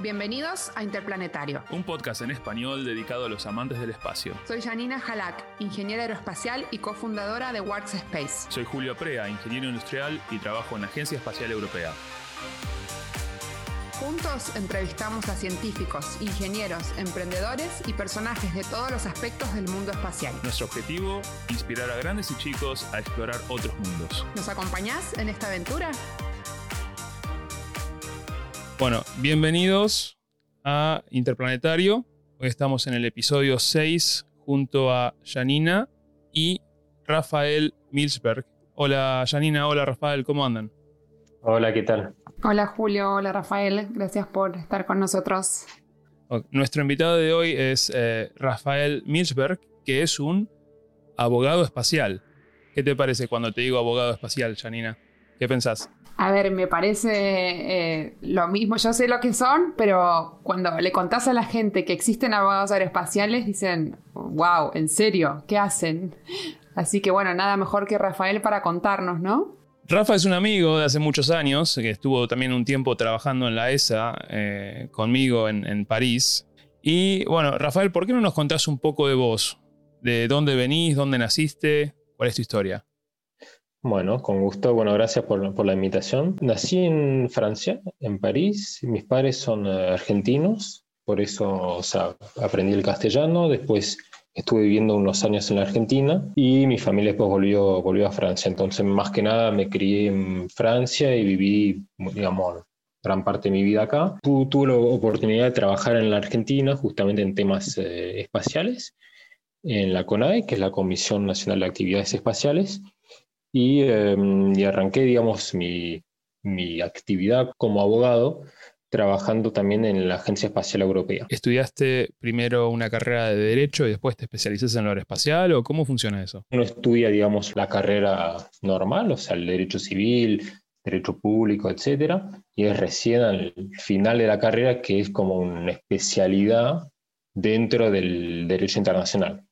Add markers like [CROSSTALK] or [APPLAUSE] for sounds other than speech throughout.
Bienvenidos a Interplanetario. Un podcast en español dedicado a los amantes del espacio. Soy Janina Halak, ingeniera aeroespacial y cofundadora de Works Space. Soy Julio Prea, ingeniero industrial y trabajo en la Agencia Espacial Europea. Juntos entrevistamos a científicos, ingenieros, emprendedores y personajes de todos los aspectos del mundo espacial. Nuestro objetivo, inspirar a grandes y chicos a explorar otros mundos. ¿Nos acompañás en esta aventura? Bueno, bienvenidos a Interplanetario. Hoy estamos en el episodio 6 junto a Janina y Rafael Milsberg. Hola Janina, hola Rafael, ¿cómo andan? Hola, ¿qué tal? Hola Julio, hola Rafael, gracias por estar con nosotros. Nuestro invitado de hoy es eh, Rafael Milsberg, que es un abogado espacial. ¿Qué te parece cuando te digo abogado espacial, Janina? ¿Qué pensás? A ver, me parece eh, lo mismo, yo sé lo que son, pero cuando le contás a la gente que existen abogados aeroespaciales, dicen, wow, ¿en serio? ¿Qué hacen? Así que bueno, nada mejor que Rafael para contarnos, ¿no? Rafa es un amigo de hace muchos años, que estuvo también un tiempo trabajando en la ESA eh, conmigo en, en París. Y bueno, Rafael, ¿por qué no nos contás un poco de vos? ¿De dónde venís? ¿Dónde naciste? ¿Cuál es tu historia? Bueno, con gusto. Bueno, gracias por, la invitación. Nací en Francia, en París. Mis padres son eh, argentinos, por eso o sea, aprendí el castellano. Después estuve viviendo unos años en la Argentina y mi familia después volvió, volvió a Francia. Entonces, más que nada, me crié en Francia y viví, digamos, gran parte de mi vida acá. Tuve la oportunidad de trabajar en la Argentina justamente en temas eh, espaciales, en la CONAE, que es la Comisión Nacional de Actividades Espaciales Em, y, arranqué, digamos, mi, mi actividad como abogado trabajando también en la Agencia Espacial Europea. ¿Estudiaste primero una carrera de Derecho y después te especializaste en lo aeroespacial o cómo funciona eso? Uno estudia, digamos, la carrera normal, o sea, el Derecho Civil, Derecho Público, etcétera, y es recién al final de la carrera que es como una especialidad dentro del Derecho Internacional.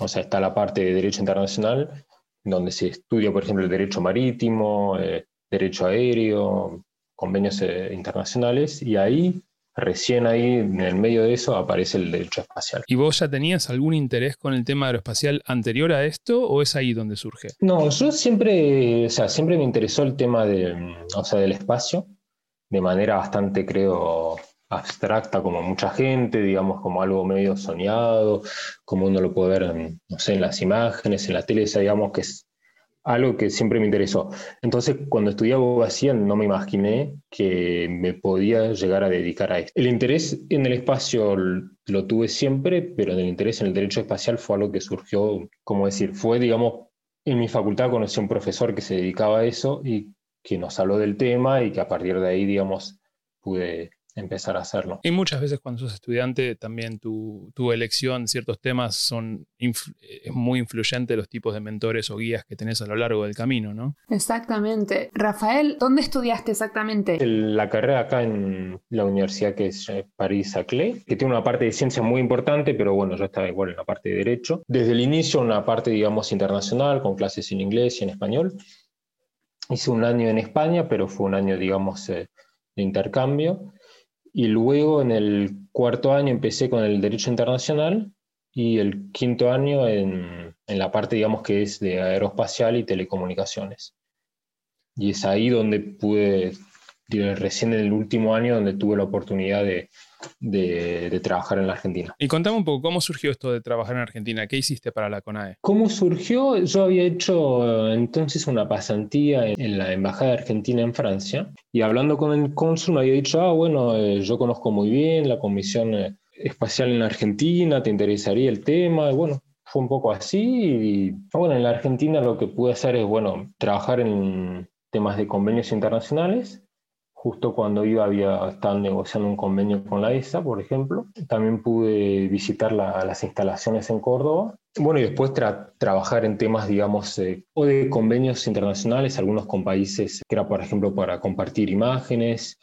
O sea, está la parte de Derecho Internacional donde se estudia, por ejemplo, el derecho marítimo, eh, derecho aéreo, convenios eh, internacionales, y ahí, recién ahí, en el medio de eso, aparece el derecho espacial. ¿Y vos ya tenías algún interés con el tema aeroespacial anterior a esto, o es ahí donde surge? No, yo siempre, o sea, siempre me interesó el tema de, o sea, del espacio, de manera bastante, creo, abstracta como mucha gente, digamos como algo medio soñado, como uno lo puede ver, en, no sé, en las imágenes, en la tele, digamos que es algo que siempre me interesó. Entonces, cuando estudié abogacía, no me imaginé que me podía llegar a dedicar a esto. El interés en el espacio lo tuve siempre, pero el interés en el derecho espacial fue algo que surgió, como decir, fue, digamos, en mi facultad conocí a un profesor que se dedicaba a eso y que nos habló del tema y que a partir de ahí, digamos, pude empezar a hacerlo. Y muchas veces cuando sos estudiante también tu, tu elección, ciertos temas son es muy influyente los tipos de mentores o guías que tenés a lo largo del camino, ¿no? Exactamente. Rafael, ¿dónde estudiaste exactamente? La carrera acá en la universidad que es eh, París-Saclay, que tiene una parte de ciencia muy importante, pero bueno, yo estaba igual en la parte de derecho. Desde el inicio una parte, digamos, internacional, con clases en inglés y en español. Hice un año en España, pero fue un año, digamos, eh, de intercambio. Y luego en el cuarto año empecé con el Derecho Internacional y el quinto año en, en la parte, digamos, que es de aeroespacial y telecomunicaciones. Y es ahí donde pude, recién en el último año, donde tuve la oportunidad de, de, trabajar en la Argentina. Y contame un poco, ¿cómo surgió esto de trabajar en Argentina? ¿Qué hiciste para la CONAE? ¿Cómo surgió? Yo había hecho entonces una pasantía en, la Embajada Argentina en Francia y hablando con el cónsul me había dicho, ah, bueno, eh, yo conozco muy bien la Comisión eh, Espacial en Argentina, ¿te interesaría el tema? Y bueno, fue un poco así y bueno, en la Argentina lo que pude hacer es, bueno, trabajar en temas de convenios internacionales justo cuando iba había estado negociando un convenio con la ESA, por ejemplo. También pude visitar las instalaciones en Córdoba. Bueno, y después trabajar en temas, digamos, eh, o de convenios internacionales, algunos con países que era, por ejemplo, para compartir imágenes.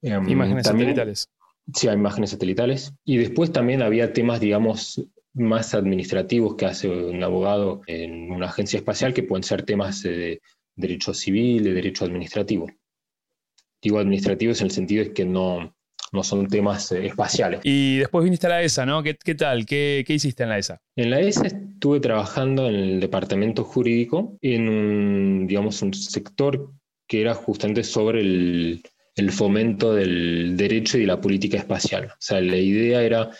Em, imágenes satelitales. Sí, imágenes satelitales. Y después también había temas, digamos, más administrativos que hace un abogado en una agencia espacial, que pueden ser temas de derecho civil, de derecho administrativo digo administrativos en el sentido es que no, no son temas eh, espaciales. Y después viniste a la ESA, ¿no? ¿Qué, tal? ¿Qué, hiciste en la ESA? En la ESA estuve trabajando en el departamento jurídico en un, digamos, un sector que era justamente sobre el, fomento del derecho y la política espacial. O sea, la idea era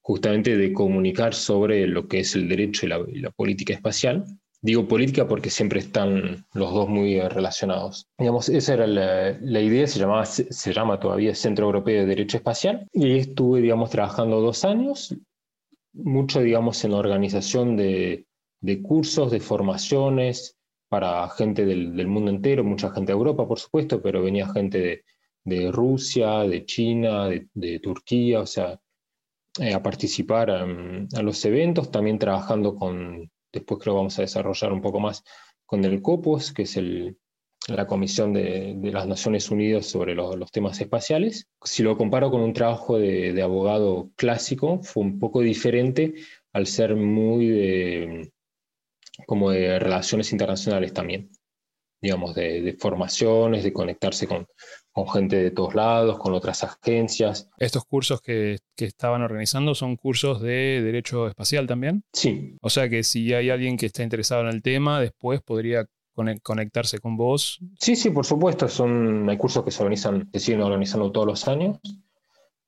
justamente de comunicar sobre lo que es el derecho y la política espacial Digo política porque siempre están los dos muy relacionados. Digamos, esa era la, idea, se, llamaba, se, llama todavía Centro Europeo de Derecho Espacial, y ahí estuve, digamos, trabajando dos años, mucho, digamos, en la organización de, de cursos, de formaciones para gente del, del, mundo entero, mucha gente de Europa, por supuesto, pero venía gente de, de Rusia, de China, de, Turquía, o sea, eh, a participar a los eventos, también trabajando con después creo que vamos a desarrollar un poco más con el COPOS, que es la Comisión de, las Naciones Unidas sobre los temas espaciales. Si lo comparo con un trabajo de, abogado clásico, fue un poco diferente al ser muy de, como de relaciones internacionales también, digamos, de formaciones, de conectarse con, con gente de todos lados, con otras agencias. ¿Estos cursos que, estaban organizando son cursos de derecho espacial también? Sí. O sea que si hay alguien que está interesado en el tema, después podría conectarse con vos. Sí, sí, por supuesto. Son, hay cursos que se organizan, se siguen organizando todos los años.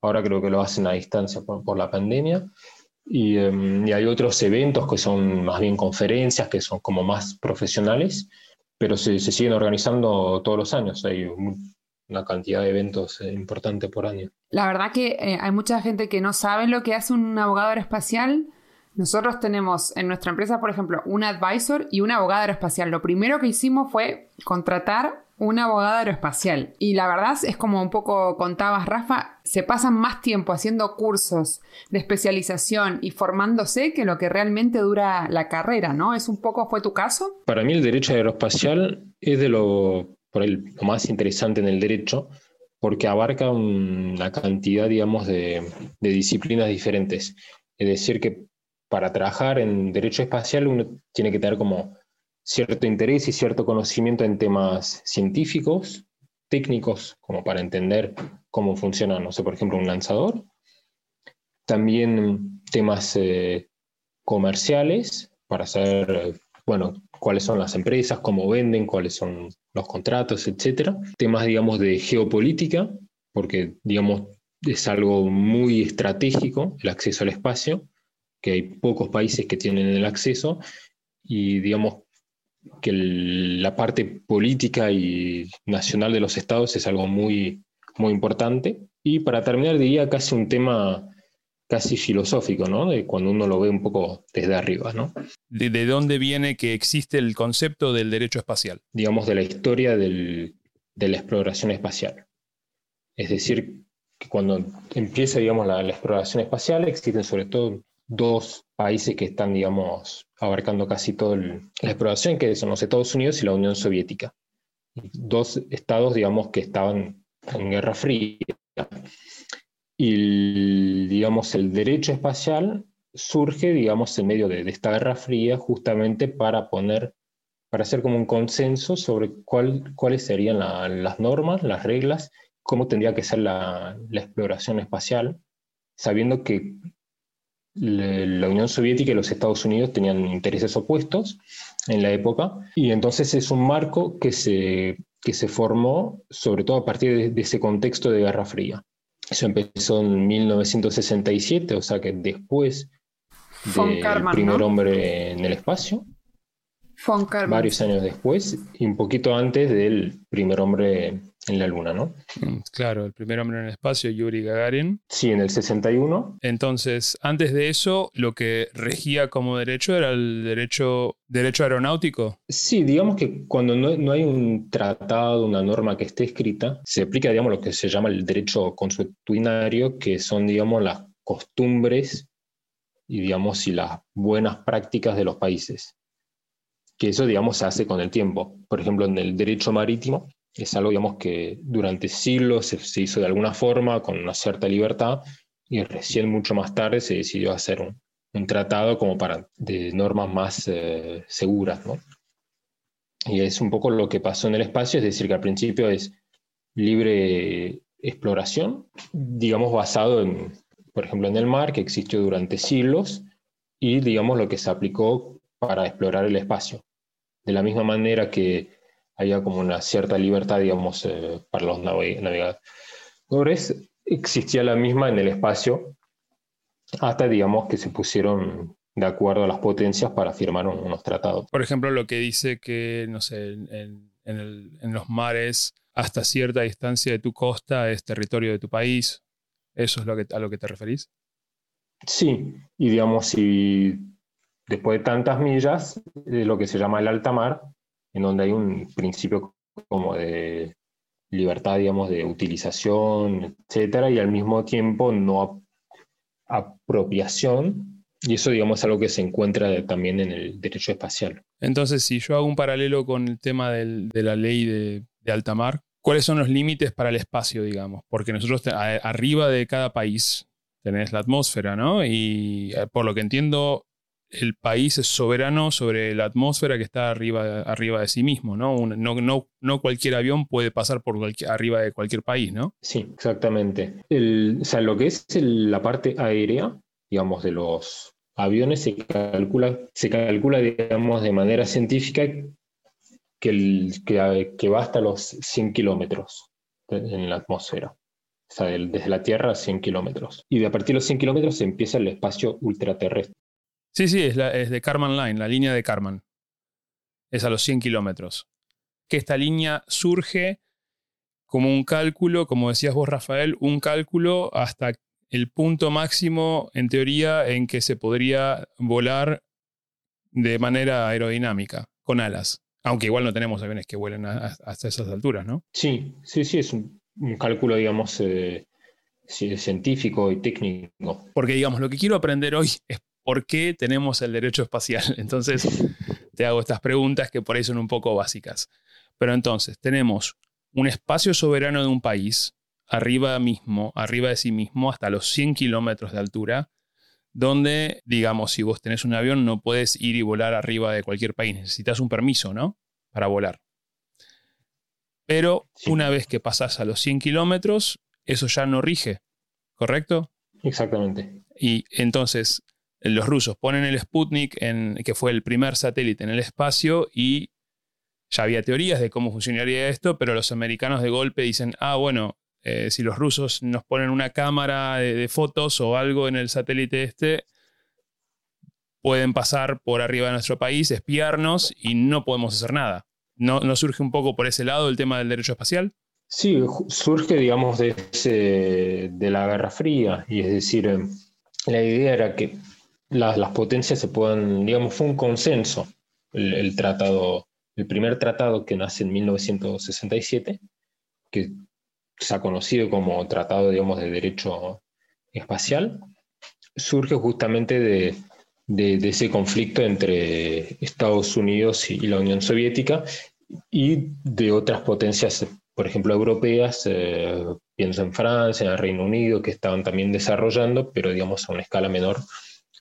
Ahora creo que lo hacen a distancia por, la pandemia. Em, y, hay otros eventos que son más bien conferencias, que son como más profesionales, pero se, se siguen organizando todos los años. Hay una cantidad de eventos eh, importante por año. La verdad que eh, hay mucha gente que no sabe lo que hace un abogado aeroespacial. Nosotros tenemos en nuestra empresa, por ejemplo, un advisor y un abogado aeroespacial. Lo primero que hicimos fue contratar un abogado aeroespacial. Y la verdad es como un poco contabas, Rafa, se pasan más tiempo haciendo cursos de especialización y formándose que lo que realmente dura la carrera, ¿no? ¿Es un poco, fue tu caso? Para mí el derecho aeroespacial es de lo por lo más interesante en el derecho, porque abarca una cantidad, digamos, de, disciplinas diferentes. Es decir, que para trabajar en derecho espacial uno tiene que tener como cierto interés y cierto conocimiento en temas científicos, técnicos, como para entender cómo funciona, no sé, por ejemplo, un lanzador. También temas eh, comerciales, para saber, bueno, cuáles son las empresas, cómo venden, cuáles son los contratos, etcétera. Temas, digamos, de geopolítica, porque, digamos, es algo muy estratégico el acceso al espacio, que hay pocos países que tienen el acceso, y, digamos, que la parte política y nacional de los estados es algo muy, muy importante. Y para terminar, diría casi un tema casi filosófico, ¿no? De cuando uno lo ve un poco desde arriba, ¿no? ¿De, dónde viene que existe el concepto del derecho espacial? Digamos, de la historia de la exploración espacial. Es decir, que cuando empieza, digamos, la, exploración espacial, existen sobre todo dos países que están, digamos, abarcando casi toda la exploración, que son los Estados Unidos y la Unión Soviética. Dos estados, digamos, que estaban en guerra fría y, digamos, el derecho espacial surge, digamos, en medio de, esta Guerra Fría justamente para poner, para hacer como un consenso sobre cuál, cuáles serían las normas, las reglas, cómo tendría que ser la, exploración espacial, sabiendo que la Unión Soviética y los Estados Unidos tenían intereses opuestos en la época, y entonces es un marco que se, que se formó sobre todo a partir de ese contexto de Guerra Fría. Eso empezó en 1967, o sea que después del primer hombre en el espacio. Varios años después y un poquito antes del primer hombre en la Luna, ¿no? Mm, claro, el primer hombre en el espacio, Yuri Gagarin. Sí, en el 61. Entonces, antes de eso, lo que regía como derecho era el derecho, derecho aeronáutico. Sí, digamos que cuando no, hay un tratado, una norma que esté escrita, se aplica, digamos, lo que se llama el derecho consuetudinario, que son, digamos, las costumbres y, digamos, y las buenas prácticas de los países que eso, digamos, se hace con el tiempo. Por ejemplo, en el derecho marítimo es algo, digamos, que durante siglos se, hizo de alguna forma, con una cierta libertad, y recién mucho más tarde se decidió hacer un, tratado como para de normas más eh, seguras, ¿no? Y es un poco lo que pasó en el espacio, es decir, que al principio es libre exploración, digamos, basado en, por ejemplo, en el mar, que existió durante siglos, y, digamos, lo que se aplicó para explorar el espacio. De la misma manera que había como una cierta libertad, digamos, eh, para los navegadores, existía la misma en el espacio, hasta, digamos, que se pusieron de acuerdo a las potencias para firmar unos tratados. Por ejemplo, lo que dice que, no sé, en, en los mares hasta cierta distancia de tu costa es territorio de tu país. ¿Eso es lo que, a lo que te referís? Sí, y digamos, si después de tantas millas, es lo que se llama el alta mar, en donde hay un principio como de libertad, digamos, de utilización, etcétera, y al mismo tiempo no apropiación, y eso, digamos, es algo que se encuentra también en el derecho espacial. Entonces, si yo hago un paralelo con el tema de la ley de, de alta mar, ¿cuáles son los límites para el espacio, digamos? Porque nosotros, arriba de cada país, tenés la atmósfera, ¿no? Y eh, por lo que entiendo, el país es soberano sobre la atmósfera que está arriba, arriba de sí mismo, ¿no? no, no, no cualquier avión puede pasar por arriba de cualquier país, ¿no? Sí, exactamente. o sea, lo que es la parte aérea, digamos, de los aviones se calcula, se calcula digamos, de manera científica que, el, que, va hasta los 100 kilómetros en la atmósfera. O sea, desde la Tierra a 100 kilómetros. Y de a partir de los 100 kilómetros empieza el espacio ultraterrestre. Sí, sí, es, la, es de Karman Line, la línea de Karman. Es a los 100 kilómetros. Que esta línea surge como un cálculo, como decías vos, Rafael, un cálculo hasta el punto máximo, en teoría, en que se podría volar de manera aerodinámica, con alas. Aunque igual no tenemos aviones que vuelen hasta esas alturas, ¿no? Sí, sí, sí, es un, cálculo, digamos, eh, científico y técnico. Porque, digamos, lo que quiero aprender hoy es ¿por qué tenemos el derecho espacial? [LAUGHS] Entonces, te hago estas preguntas que por ahí son un poco básicas. Pero entonces, tenemos un espacio soberano de un país, arriba mismo, arriba de sí mismo, hasta los 100 kilómetros de altura, donde, digamos, si vos tenés un avión, no puedes ir y volar arriba de cualquier país. Necesitas un permiso, ¿no? Para volar. Pero una vez que pasás a los 100 kilómetros, eso ya no rige, ¿correcto? Exactamente. Y entonces, los rusos ponen el Sputnik, que fue el primer satélite en el espacio, y ya había teorías de cómo funcionaría esto, pero los americanos de golpe dicen, ah, bueno, eh, si los rusos nos ponen una cámara de, fotos o algo en el satélite este, pueden pasar por arriba de nuestro país, espiarnos y no podemos hacer nada. ¿No, ¿No surge un poco por ese lado el tema del derecho espacial? Sí, surge, digamos, de, de la Guerra Fría, y es decir, eh, la idea era que las potencias se puedan, digamos, fue un consenso el, tratado, el primer tratado que nace en 1967, que se ha conocido como Tratado, digamos, de Derecho Espacial, surge justamente de, ese conflicto entre Estados Unidos y, la Unión Soviética y de otras potencias, por ejemplo, europeas, eh, pienso en Francia, en el Reino Unido, que estaban también desarrollando, pero digamos a una escala menor,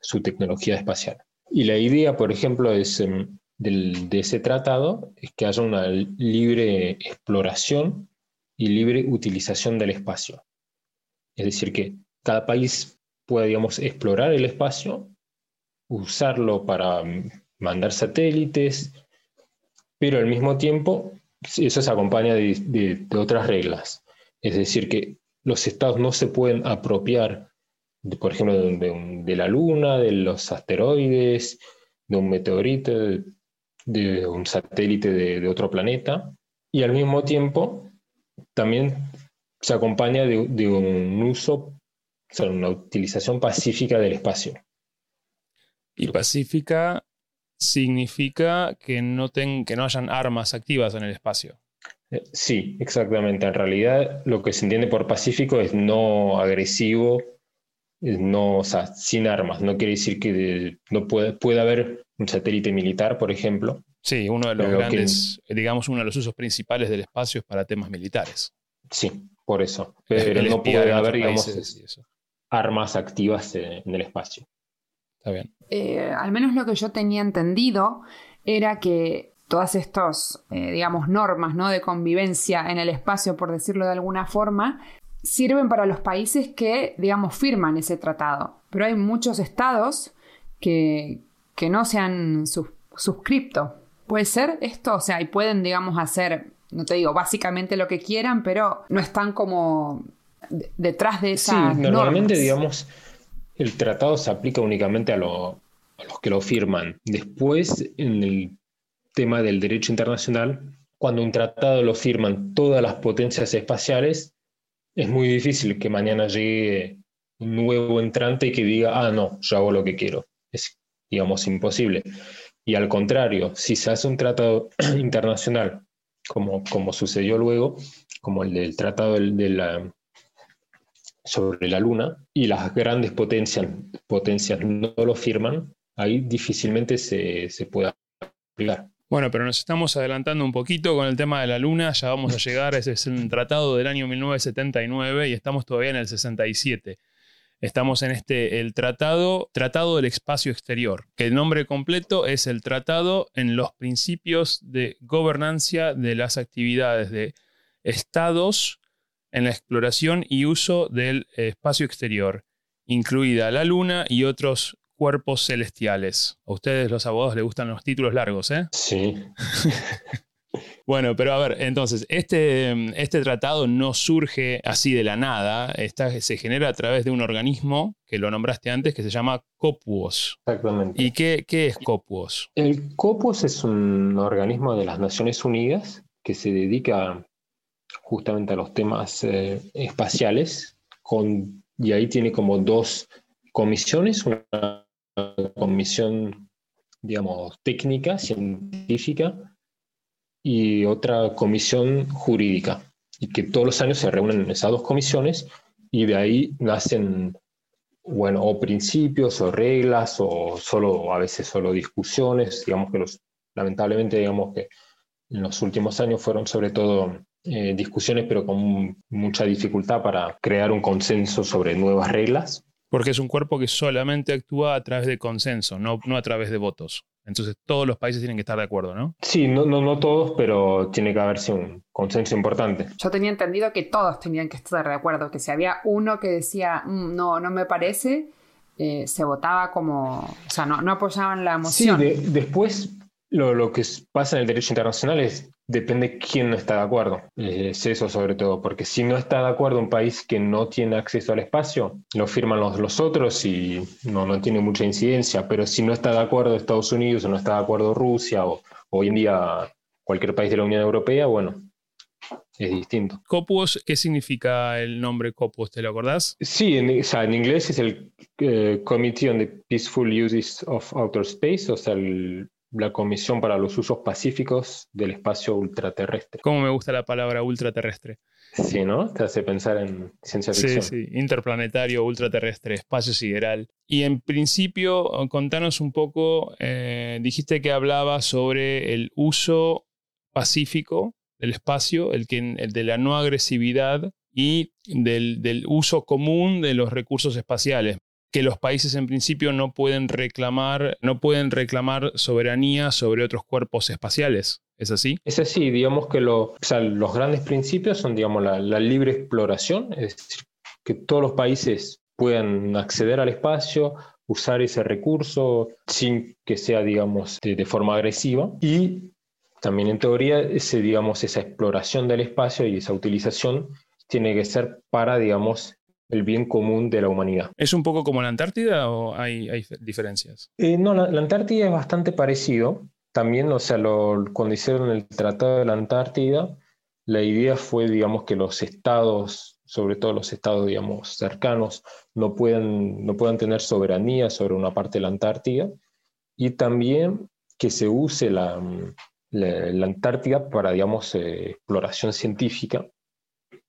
su tecnología espacial. Y la idea, por ejemplo, em, de ese tratado es que haya una libre exploración y libre utilización del espacio. Es decir, que cada país pueda, digamos, explorar el espacio, usarlo para mm, mandar satélites, pero al mismo tiempo eso se acompaña de otras reglas. Es decir, que los estados no se pueden apropiar por ejemplo, de, la Luna, de los asteroides, de un meteorito, de, un satélite de, otro planeta, y al mismo tiempo también se acompaña de, un uso, o sea, una utilización pacífica del espacio. Y pacífica significa que no, ten, que no hayan armas activas en el espacio. Eh, sí, exactamente. En realidad lo que se entiende por pacífico es no agresivo no, o sea, sin armas. No quiere decir que no puede, puede haber un satélite militar, por ejemplo. Sí, uno de los grandes, digamos, uno de los usos principales del espacio es para temas militares. Sí, por eso. Pero no puede haber, digamos, armas activas en el espacio. Está bien. Eh, al menos lo que yo tenía entendido era que todas estas, eh, digamos, normas ¿no? de convivencia en el espacio, por decirlo de alguna forma, sirven para los países que, digamos, firman ese tratado. Pero hay muchos estados que, que no se han suscripto. ¿Puede ser esto? O sea, y pueden, digamos, hacer, no te digo, básicamente lo que quieran, pero no están como detrás de esa. Sí, normalmente, digamos, el tratado se aplica únicamente a, a los que lo firman. Después, en el tema del derecho internacional, cuando un tratado lo firman todas las potencias espaciales, es muy difícil que mañana llegue un nuevo entrante y que diga, ah, no, yo hago lo que quiero. Es, digamos, imposible. Y al contrario, si se hace un tratado [CLEARS THROAT] internacional, como, como sucedió luego, como el del tratado de la, sobre la Luna, y las grandes potencias, potencias no lo firman, ahí difícilmente se, se puede aplicar. Bueno, pero nos estamos adelantando un poquito con el tema de la Luna, ya vamos a llegar, ese es un tratado del año 1979 y estamos todavía en el 67. Estamos en este, el tratado, Tratado del Espacio Exterior, que el nombre completo es el Tratado en los principios de gobernancia de las actividades de estados en la exploración y uso del espacio exterior, incluida la Luna y otros cuerpos celestiales. A ustedes los abogados les gustan los títulos largos, ¿eh? Sí. [LAUGHS] bueno, pero a ver, entonces, este, este tratado no surge así de la nada, está, se genera a través de un organismo que lo nombraste antes que se llama COPUOS. Exactamente. ¿Y qué, qué es COPUOS? El COPUOS es un organismo de las Naciones Unidas que se dedica justamente a los temas eh, espaciales con, y ahí tiene como dos comisiones, una comisión, digamos, técnica, científica, y otra comisión jurídica. Y que todos los años se reúnen en esas dos comisiones y de ahí nacen, bueno, o principios o reglas o solo, a veces solo discusiones. Digamos que los, lamentablemente, digamos que en los últimos años fueron sobre todo eh, discusiones, pero con mucha dificultad para crear un consenso sobre nuevas reglas porque es un cuerpo que solamente actúa a través de consenso, no, no a través de votos. Entonces todos los países tienen que estar de acuerdo, ¿no? Sí, no, no, no todos, pero tiene que haberse un consenso importante. Yo tenía entendido que todos tenían que estar de acuerdo, que si había uno que decía, mm, no, no me parece, eh, se votaba como, o sea, no, no apoyaban la moción. Sí, después lo, lo, que pasa en el derecho internacional es depende quién no está de acuerdo. Es eso sobre todo, porque si no está de acuerdo un país que no tiene acceso al espacio, lo firman los, los otros y no, no tiene mucha incidencia, pero si no está de acuerdo Estados Unidos o no está de acuerdo Rusia o hoy en día cualquier país de la Unión Europea, bueno, es distinto. ¿Copuos? ¿Qué significa el nombre Copuos? ¿Te lo acordás? Sí, en, o sea, en inglés es el eh, Committee on the Peaceful Uses of Outer Space, o sea, el la Comisión para los Usos Pacíficos del Espacio Ultraterrestre. ¿Cómo me gusta la palabra ultraterrestre? Sí, ¿no? Te hace pensar en ciencia ficción. Sí, sí, interplanetario, ultraterrestre, espacio sideral. Y en principio, contanos un poco, eh, dijiste que hablaba sobre el uso pacífico del espacio, el, que, el de la no agresividad y del, del uso común de los recursos espaciales que los países en principio no pueden reclamar, no pueden reclamar soberanía sobre otros cuerpos espaciales. ¿Es así? Es así, digamos que los grandes principios son digamos, la, libre exploración, es decir, que todos los países puedan acceder al espacio, usar ese recurso sin que sea, digamos, de, forma agresiva. Y también en teoría, ese, digamos, esa exploración del espacio y esa utilización tiene que ser para, digamos, el bien común de la humanidad. ¿Es un poco como la Antártida o hay, diferencias? Eh, no, la, Antártida es bastante parecido. También, o sea, cuando hicieron el Tratado de la Antártida, la idea fue, digamos, que los estados, sobre todo los estados, digamos, cercanos, no puedan, no puedan tener soberanía sobre una parte de la Antártida y también que se use la, la, Antártida para, digamos, eh, exploración científica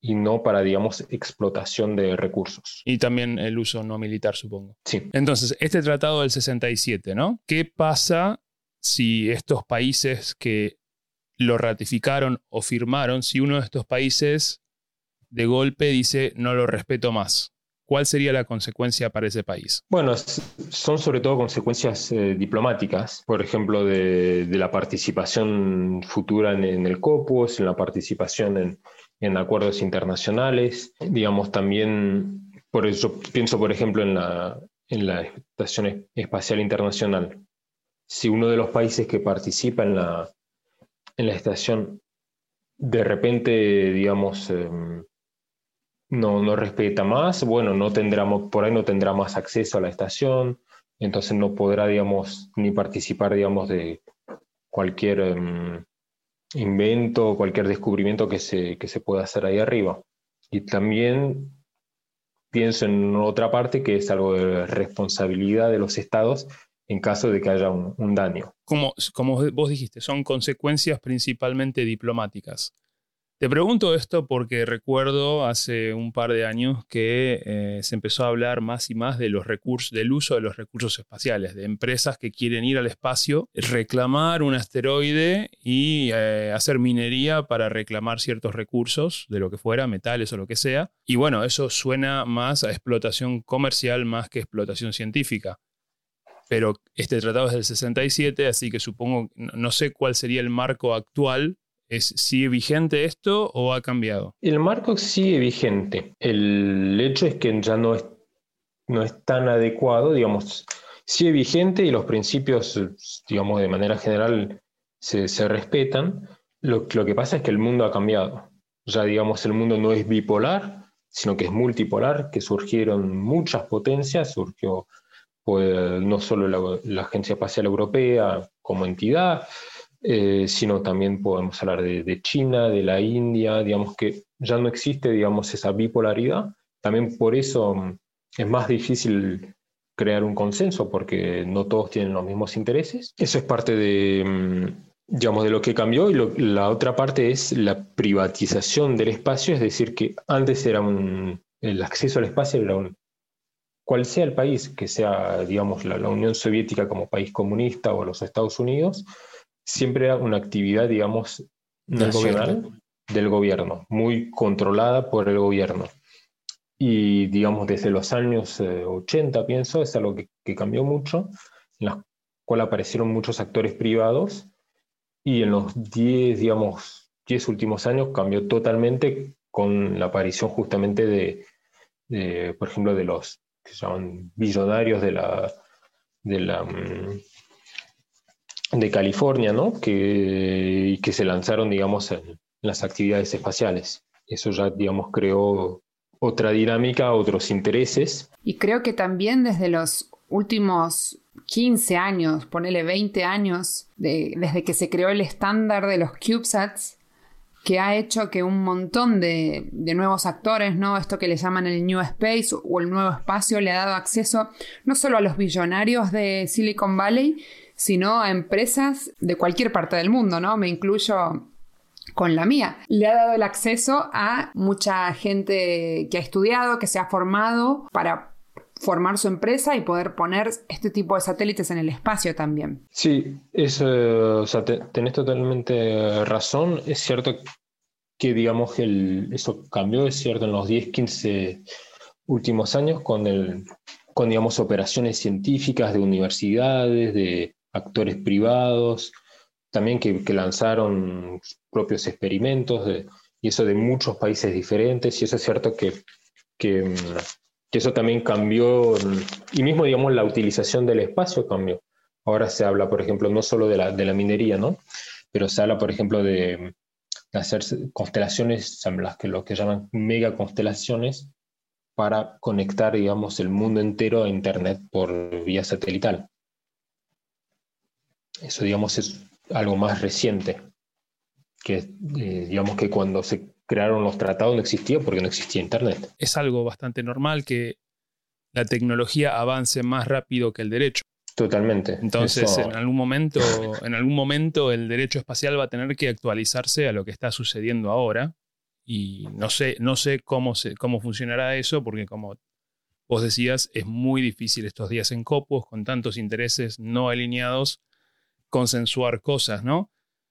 y no para, digamos, explotación de recursos. Y también el uso no militar, supongo. Sí. Entonces, este tratado del 67, ¿no? ¿Qué pasa si estos países que lo ratificaron o firmaron, si uno de estos países de golpe dice no lo respeto más? ¿Cuál sería la consecuencia para ese país? Bueno, son sobre todo consecuencias eh, diplomáticas, por ejemplo, de, la participación futura en, el COPUOS, en la participación en, en acuerdos internacionales, digamos también, por eso pienso por ejemplo en la, en la Estación Espacial Internacional. Si uno de los países que participa en la, en la estación de repente, digamos, em, no, no respeta más, bueno, no tendrá, por ahí no tendrá más acceso a la estación, entonces no podrá, digamos, ni participar, digamos, de cualquier um, invento, cualquier descubrimiento que se, que se pueda hacer ahí arriba. Y también pienso en otra parte que es algo de responsabilidad de los estados en caso de que haya un, daño. Como, como vos dijiste, son consecuencias principalmente diplomáticas. Te pregunto esto porque recuerdo hace un par de años que eh, se empezó a hablar más y más de los recursos, del uso de los recursos espaciales, de empresas que quieren ir al espacio, reclamar un asteroide y eh, hacer minería para reclamar ciertos recursos, de lo que fuera, metales o lo que sea. Y bueno, eso suena más a explotación comercial más que explotación científica pero este tratado es del 67, así que supongo, no sé cuál sería el marco actual ¿Es, ¿Sigue vigente esto o ha cambiado? El marco sigue vigente. El hecho es que ya no es, no es tan adecuado, digamos, sigue vigente y los principios, digamos, de manera general se, se respetan. Lo, lo, que pasa es que el mundo ha cambiado. Ya, digamos, el mundo no es bipolar, sino que es multipolar, que surgieron muchas potencias, surgió pues, no solo la, la Agencia Espacial Europea como entidad, eh, sino también podemos hablar de, China, de la India, digamos que ya no existe, digamos, esa bipolaridad. También por eso mm, es más difícil crear un consenso, porque no todos tienen los mismos intereses. Eso es parte de, mm, digamos, de lo que cambió y la otra parte es la privatización del espacio, es decir, que antes era un, el acceso al espacio era un, cual sea el país, que sea, digamos, la, la Unión Soviética como país comunista o los Estados Unidos, siempre era una actividad, digamos, nacional del gobierno, muy controlada por el gobierno. Y, digamos, desde los años 80, eh, pienso, es algo que, cambió mucho, en la cual aparecieron muchos actores privados, y en los 10, digamos, 10 últimos años cambió totalmente con la aparición justamente de, por ejemplo, de los que se llaman billonarios de la, de la mm, de California, ¿no? Que, que se lanzaron, digamos, en las actividades espaciales. Eso ya, digamos, creó otra dinámica, otros intereses. Y creo que también desde los últimos 15 años, ponele 20 años, desde que se creó el estándar de los CubeSats, que ha hecho que un montón de, de, nuevos actores, ¿no? Esto que le llaman el New Space o el nuevo espacio, le ha dado acceso no solo a los billonarios de Silicon Valley, sino a empresas de cualquier parte del mundo, ¿no? Me incluyo con la mía. Le ha dado el acceso a mucha gente que ha estudiado, que se ha formado para formar su empresa y poder poner este tipo de satélites en el espacio también. Sí, eso, o sea, tenés totalmente razón. Es cierto que, digamos, el, eso cambió, es cierto, en los 10, 15 últimos años con, el, con, digamos, operaciones científicas de universidades, de, actores privados, también que, lanzaron propios experimentos, y eso de muchos países diferentes, y eso es cierto que, que, eso también cambió, y mismo, digamos, la utilización del espacio cambió. Ahora se habla, por ejemplo, no solo de la, minería, ¿no? Pero se habla, por ejemplo, de, hacer constelaciones, que, lo que llaman megaconstelaciones, para conectar, digamos, el mundo entero a Internet por vía satelital. Eso, digamos, es algo más reciente, que eh, digamos que cuando se crearon los tratados no existía porque no existía Internet. Es algo bastante normal que la tecnología avance más rápido que el derecho. Totalmente. Entonces, en, algún momento, en algún momento el derecho espacial va a tener que actualizarse a lo que está sucediendo ahora. Y no sé, no sé cómo, se, cómo funcionará eso, porque como vos decías, es muy difícil estos días en Copos, con tantos intereses no alineados, consensuar cosas, ¿no?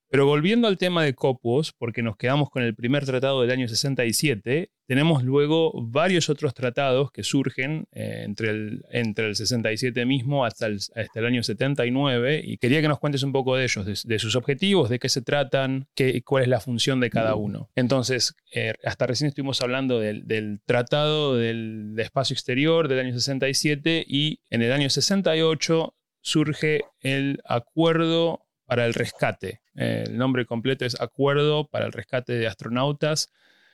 Pero volviendo al tema de Copuos, porque nos quedamos con el primer tratado del año 67, tenemos luego varios otros tratados que surgen eh, entre, el, entre el 67 mismo hasta el, hasta el año 79 y quería que nos cuentes un poco de ellos, de, sus objetivos, de qué se tratan, qué, cuál es la función de cada uno. Entonces, eh, hasta recién estuvimos hablando del, del Tratado del Espacio Exterior del año 67 y en el año 68 surge el Acuerdo para el Rescate. el nombre completo es Acuerdo para el Rescate de Astronautas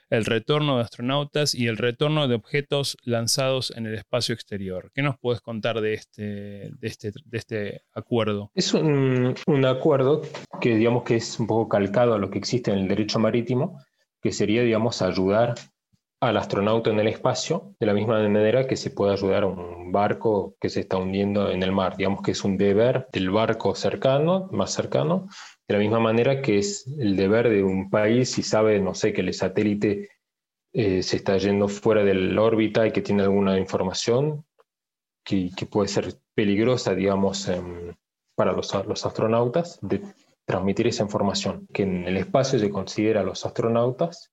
el retorno de astronautas y el retorno de objetos lanzados en el espacio exterior. ¿Qué nos puedes contar de este, de este, de este acuerdo? Es un, un, acuerdo que digamos que es un poco calcado a lo que existe en el derecho marítimo, que sería, digamos, ayudar al astronauta en el espacio de la misma manera que se puede ayudar a un barco que se está hundiendo en el mar. Digamos que es un deber del barco cercano, más cercano, de la misma manera que es el deber de un país si sabe, no sé, que el satélite eh, se está yendo fuera de la órbita y que tiene alguna información que, puede ser peligrosa, digamos, para los, los, astronautas, de transmitir esa información, que en el espacio se considera a los astronautas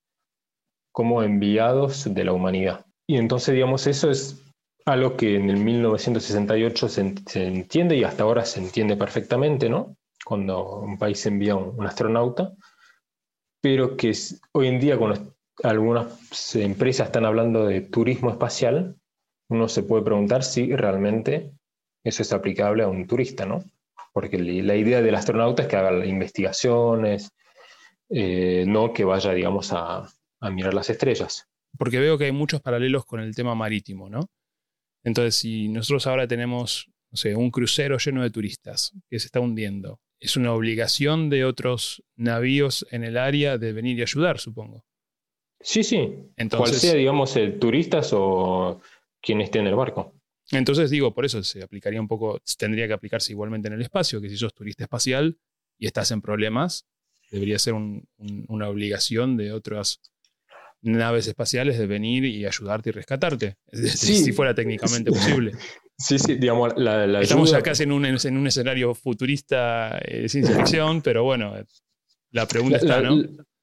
como enviados de la humanidad. Y entonces, digamos, eso es algo que en el 1968 se, entiende y hasta ahora se entiende perfectamente, ¿no? cuando un país envía un, astronauta, pero que hoy en día cuando algunas empresas están hablando de turismo espacial, uno se puede preguntar si realmente eso es aplicable a un turista, ¿no? Porque la idea del astronauta es que haga investigaciones, eh, no que vaya, digamos, a, a mirar las estrellas. Porque veo que hay muchos paralelos con el tema marítimo, ¿no? Entonces, si nosotros ahora tenemos, no sé, un crucero lleno de turistas que se está hundiendo, es una obligación de otros navíos en el área de venir y ayudar, supongo. Sí, sí. Entonces, Cual sea, digamos, el turistas o quien esté en el barco. Entonces digo, por eso se aplicaría un poco, tendría que aplicarse igualmente en el espacio, que si sos turista espacial y estás en problemas, debería ser una obligación de otras naves espaciales de venir y ayudarte y rescatarte, si fuera técnicamente posible. [LAUGHS] Sí, sí, digamos, la, Estamos acá en un, en un escenario futurista de eh, ciencia ficción, [LAUGHS] pero bueno, la pregunta está, ¿no?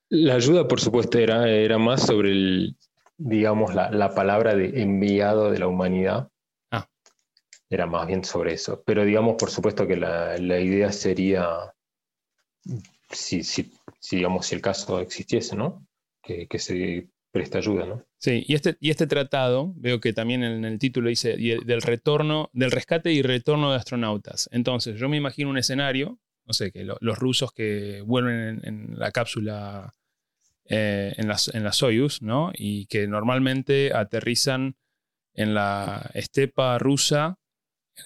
La, ayuda, por supuesto, era, era más sobre el, digamos, la, palabra de enviado de la humanidad. Ah. Era más bien sobre eso. Pero digamos, por supuesto que la, idea sería, si, si, digamos, si el caso existiese, ¿no? Que, se presta ayuda, ¿no? Sí, y este, y este tratado, veo que también en el título dice del retorno, del rescate y retorno de astronautas. Entonces, yo me imagino un escenario, no sé, que los rusos que vuelven en, la cápsula eh, en, la, en la Soyuz, ¿no? Y que normalmente aterrizan en la estepa rusa,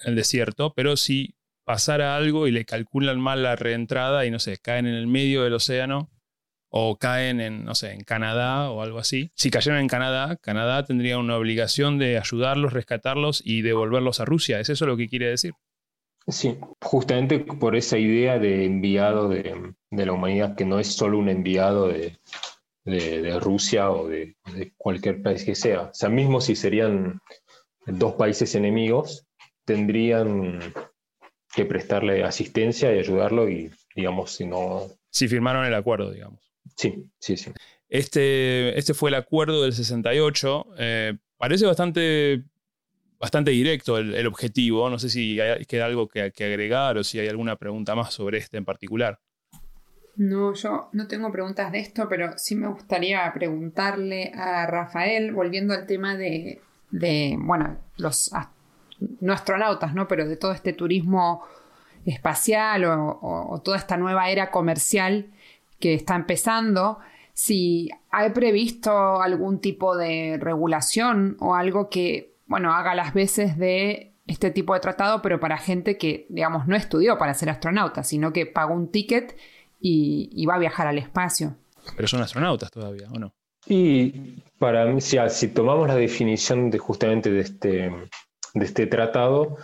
en el desierto, pero si pasara algo y le calculan mal la reentrada y no sé, caen en el medio del océano, o caen en, no sé, en Canadá o algo así. Si cayeran en Canadá, Canadá tendría una obligación de ayudarlos, rescatarlos y devolverlos a Rusia. ¿Es eso lo que quiere decir? Sí, justamente por esa idea de enviado de, la humanidad, que no es solo un enviado de, Rusia o de, cualquier país que sea. O sea, mismo si serían dos países enemigos, tendrían que prestarle asistencia y ayudarlo y, digamos, si no... Si firmaron el acuerdo, digamos. Sí, sí, sí. Este, este fue el acuerdo del 68. Eh, parece bastante, bastante directo el, objetivo. No sé si queda algo que, agregar o si hay alguna pregunta más sobre este en particular. No, yo no tengo preguntas de esto, pero sí me gustaría preguntarle a Rafael, volviendo al tema de, bueno, los no astronautas, ¿no? Pero de todo este turismo espacial o toda esta nueva era comercial que está empezando, si hay previsto algún tipo de regulación o algo que, bueno, haga las veces de este tipo de tratado, pero para gente que, digamos, no estudió para ser astronauta, sino que pagó un ticket y, va a viajar al espacio. Pero son astronautas todavía, ¿o no? Y para mí, si, si tomamos la definición de justamente de este, de este tratado,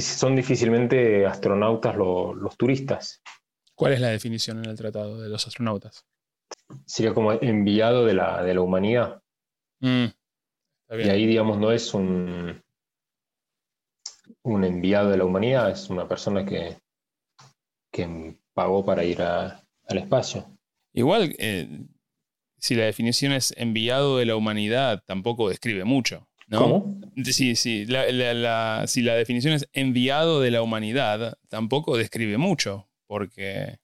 son difícilmente astronautas los turistas. ¿Cuál es la definición en el tratado de los astronautas? Sería como enviado de la, de la humanidad. Mm, y ahí, digamos, no es un, un enviado de la humanidad, es una persona que, que pagó para ir al espacio. Igual, eh, si la definición es enviado de la humanidad, tampoco describe mucho. ¿no? ¿Cómo? Sí, sí. si la definición es enviado de la humanidad, tampoco describe mucho, porque,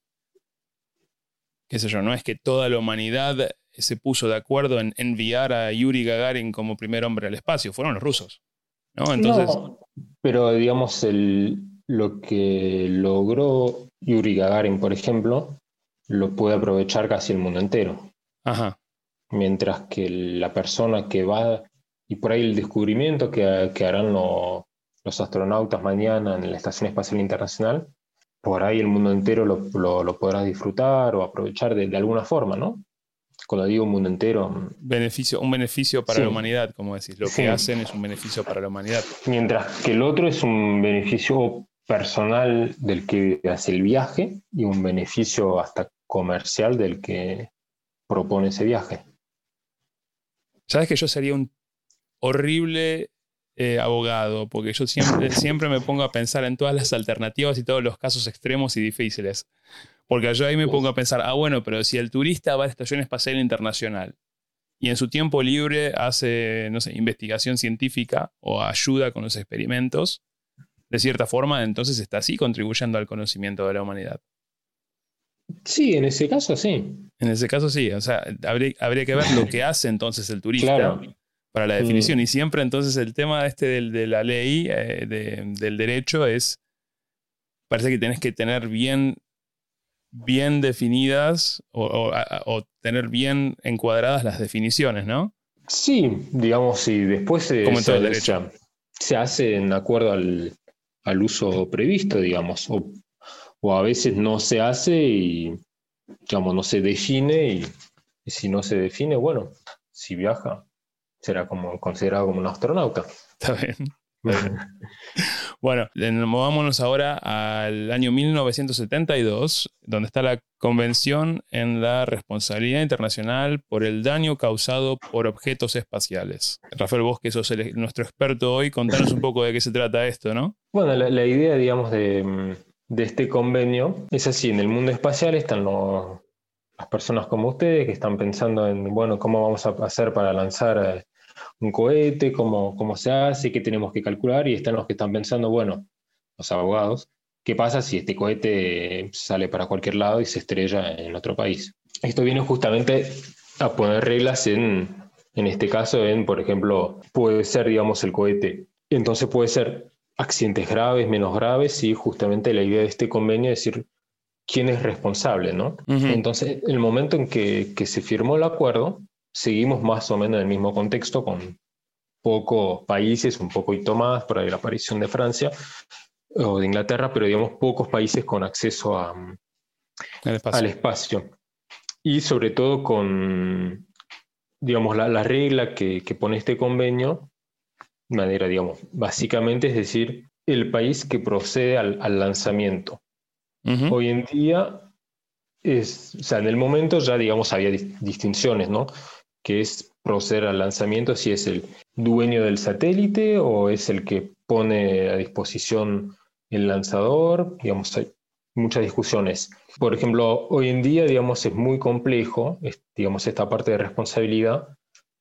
qué sé yo, no es que toda la humanidad se puso de acuerdo en enviar a Yuri Gagarin como primer hombre al espacio, fueron los rusos. ¿no? Entonces, pero digamos, el, lo que logró Yuri Gagarin, por ejemplo, lo puede aprovechar casi el mundo entero. Ajá. Mientras que la persona que va, y por ahí el descubrimiento que, harán los astronautas mañana en la Estación Espacial Internacional, por ahí el mundo entero lo, lo, podrá disfrutar o aprovechar de, alguna forma, ¿no? Cuando digo mundo entero. Beneficio, un beneficio para la humanidad, como decís. Lo que hacen es un beneficio para la humanidad. Mientras que el otro es un beneficio personal del que hace el viaje y un beneficio hasta comercial del que propone ese viaje. Sabes que yo sería un horrible eh, abogado, porque yo siempre, [LAUGHS] siempre me pongo a pensar en todas las alternativas y todos los casos extremos y difíciles. Porque yo ahí me pongo a pensar, ah, bueno, pero si el turista va a la Estación Espacial Internacional y en su tiempo libre hace, no sé, investigación científica o ayuda con los experimentos, de cierta forma, entonces está así contribuyendo al conocimiento de la humanidad. Sí, en ese caso sí. En ese caso sí, o sea, habría, que ver lo que hace entonces el turista para la definición. Y siempre entonces el tema este de la ley, eh, del derecho, es, parece que tenés que tener bien, bien definidas o, tener bien encuadradas las definiciones, ¿no? Sí, digamos, sí. Después se, Como se hace en acuerdo al, al uso previsto, digamos, o o a veces no se hace y, digamos, no se define y, si no se define, bueno, si viaja, será como considerado como un astronauta. Está bien. [LAUGHS] bueno, movámonos ahora al año 1972, donde está la Convención en la Responsabilidad Internacional por el Daño Causado por Objetos Espaciales. Rafael, vos que sos nuestro experto hoy, contanos un poco de qué se trata esto, ¿no? Bueno, la idea, digamos, de, de este convenio es así, en el mundo espacial están las personas como ustedes que están pensando en, bueno, cómo vamos a hacer para lanzar eh, un cohete, cómo, cómo se hace, qué tenemos que calcular, y están los que están pensando, bueno, los abogados, qué pasa si este cohete sale para cualquier lado y se estrella en otro país. Esto viene justamente a poner reglas en, en este caso, en, por ejemplo, puede ser, digamos, el cohete. Entonces puede ser accidentes graves, menos graves, y justamente la idea de este convenio es decir quién es responsable, ¿no? Entonces, el momento en que, se firmó el acuerdo, seguimos más o menos en el mismo contexto con pocos países, un poquito más, por ahí la aparición de Francia o de Inglaterra, pero digamos pocos países con acceso a, al espacio. Y sobre todo con, digamos, la, regla que, que pone este convenio manera, digamos, básicamente es decir, el país que procede al, lanzamiento. Hoy en día, es, o sea, en el momento ya, digamos, había distinciones, ¿no? Que es proceder al lanzamiento si es el dueño del satélite o es el que pone a disposición el lanzador, digamos, hay muchas discusiones. Por ejemplo, hoy en día, digamos, es muy complejo, digamos, esta parte de responsabilidad,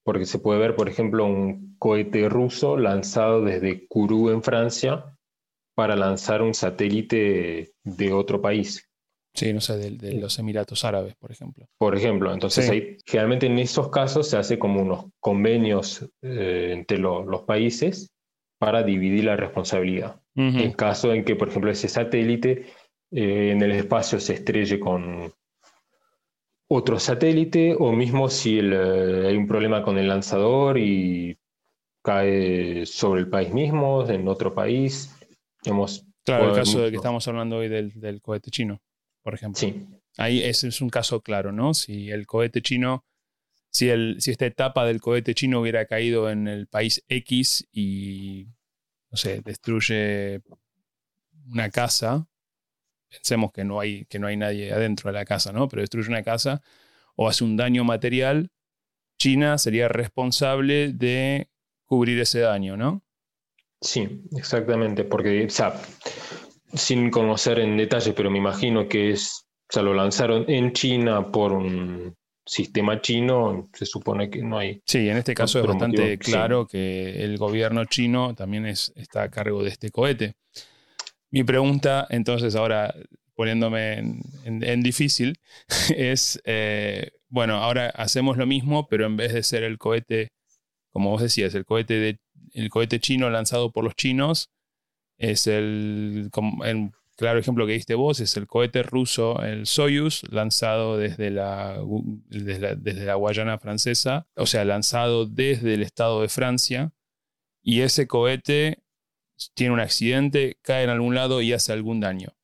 porque se puede ver, por ejemplo, un cohete ruso lanzado desde Kourou en Francia para lanzar un satélite de otro país. Sí, no sé, de, los Emiratos Árabes, por ejemplo. Por ejemplo, entonces generalmente en esos casos se hace como unos convenios eh, entre los países para dividir la responsabilidad. En caso en que, por ejemplo, ese satélite eh, en el espacio se estrelle con, otro satélite o mismo si eh, hay un problema con el lanzador y cae sobre el país mismo, en otro país. claro, el caso de que estamos hablando hoy del, cohete chino, por ejemplo. Sí. Ahí ese es un caso claro, ¿no? Si el cohete chino, si, el, si esta etapa del cohete chino hubiera caído en el país X y, no sé, destruye una casa, pensemos que no hay, que no hay nadie adentro de la casa, ¿no? Pero destruye una casa o hace un daño material, China sería responsable de cubrir ese daño, ¿no? Sí, exactamente, porque sin conocer en detalle, pero me imagino que es, o sea, lo lanzaron en China por un sistema chino, se supone que no hay. Sí, en este caso es bastante claro que el gobierno chino también es, está a cargo de este cohete. Mi pregunta, entonces, ahora poniéndome en, difícil, [LAUGHS] es, eh, bueno, ahora hacemos lo mismo, pero en vez de ser el cohete, como vos decías, el cohete, de, el cohete chino lanzado por los chinos, es el, claro ejemplo que diste vos, es el cohete ruso, el Soyuz, lanzado desde la, desde la, Guayana francesa, o sea, lanzado desde el estado de Francia, y ese cohete tiene un accidente, cae en algún lado y hace algún daño.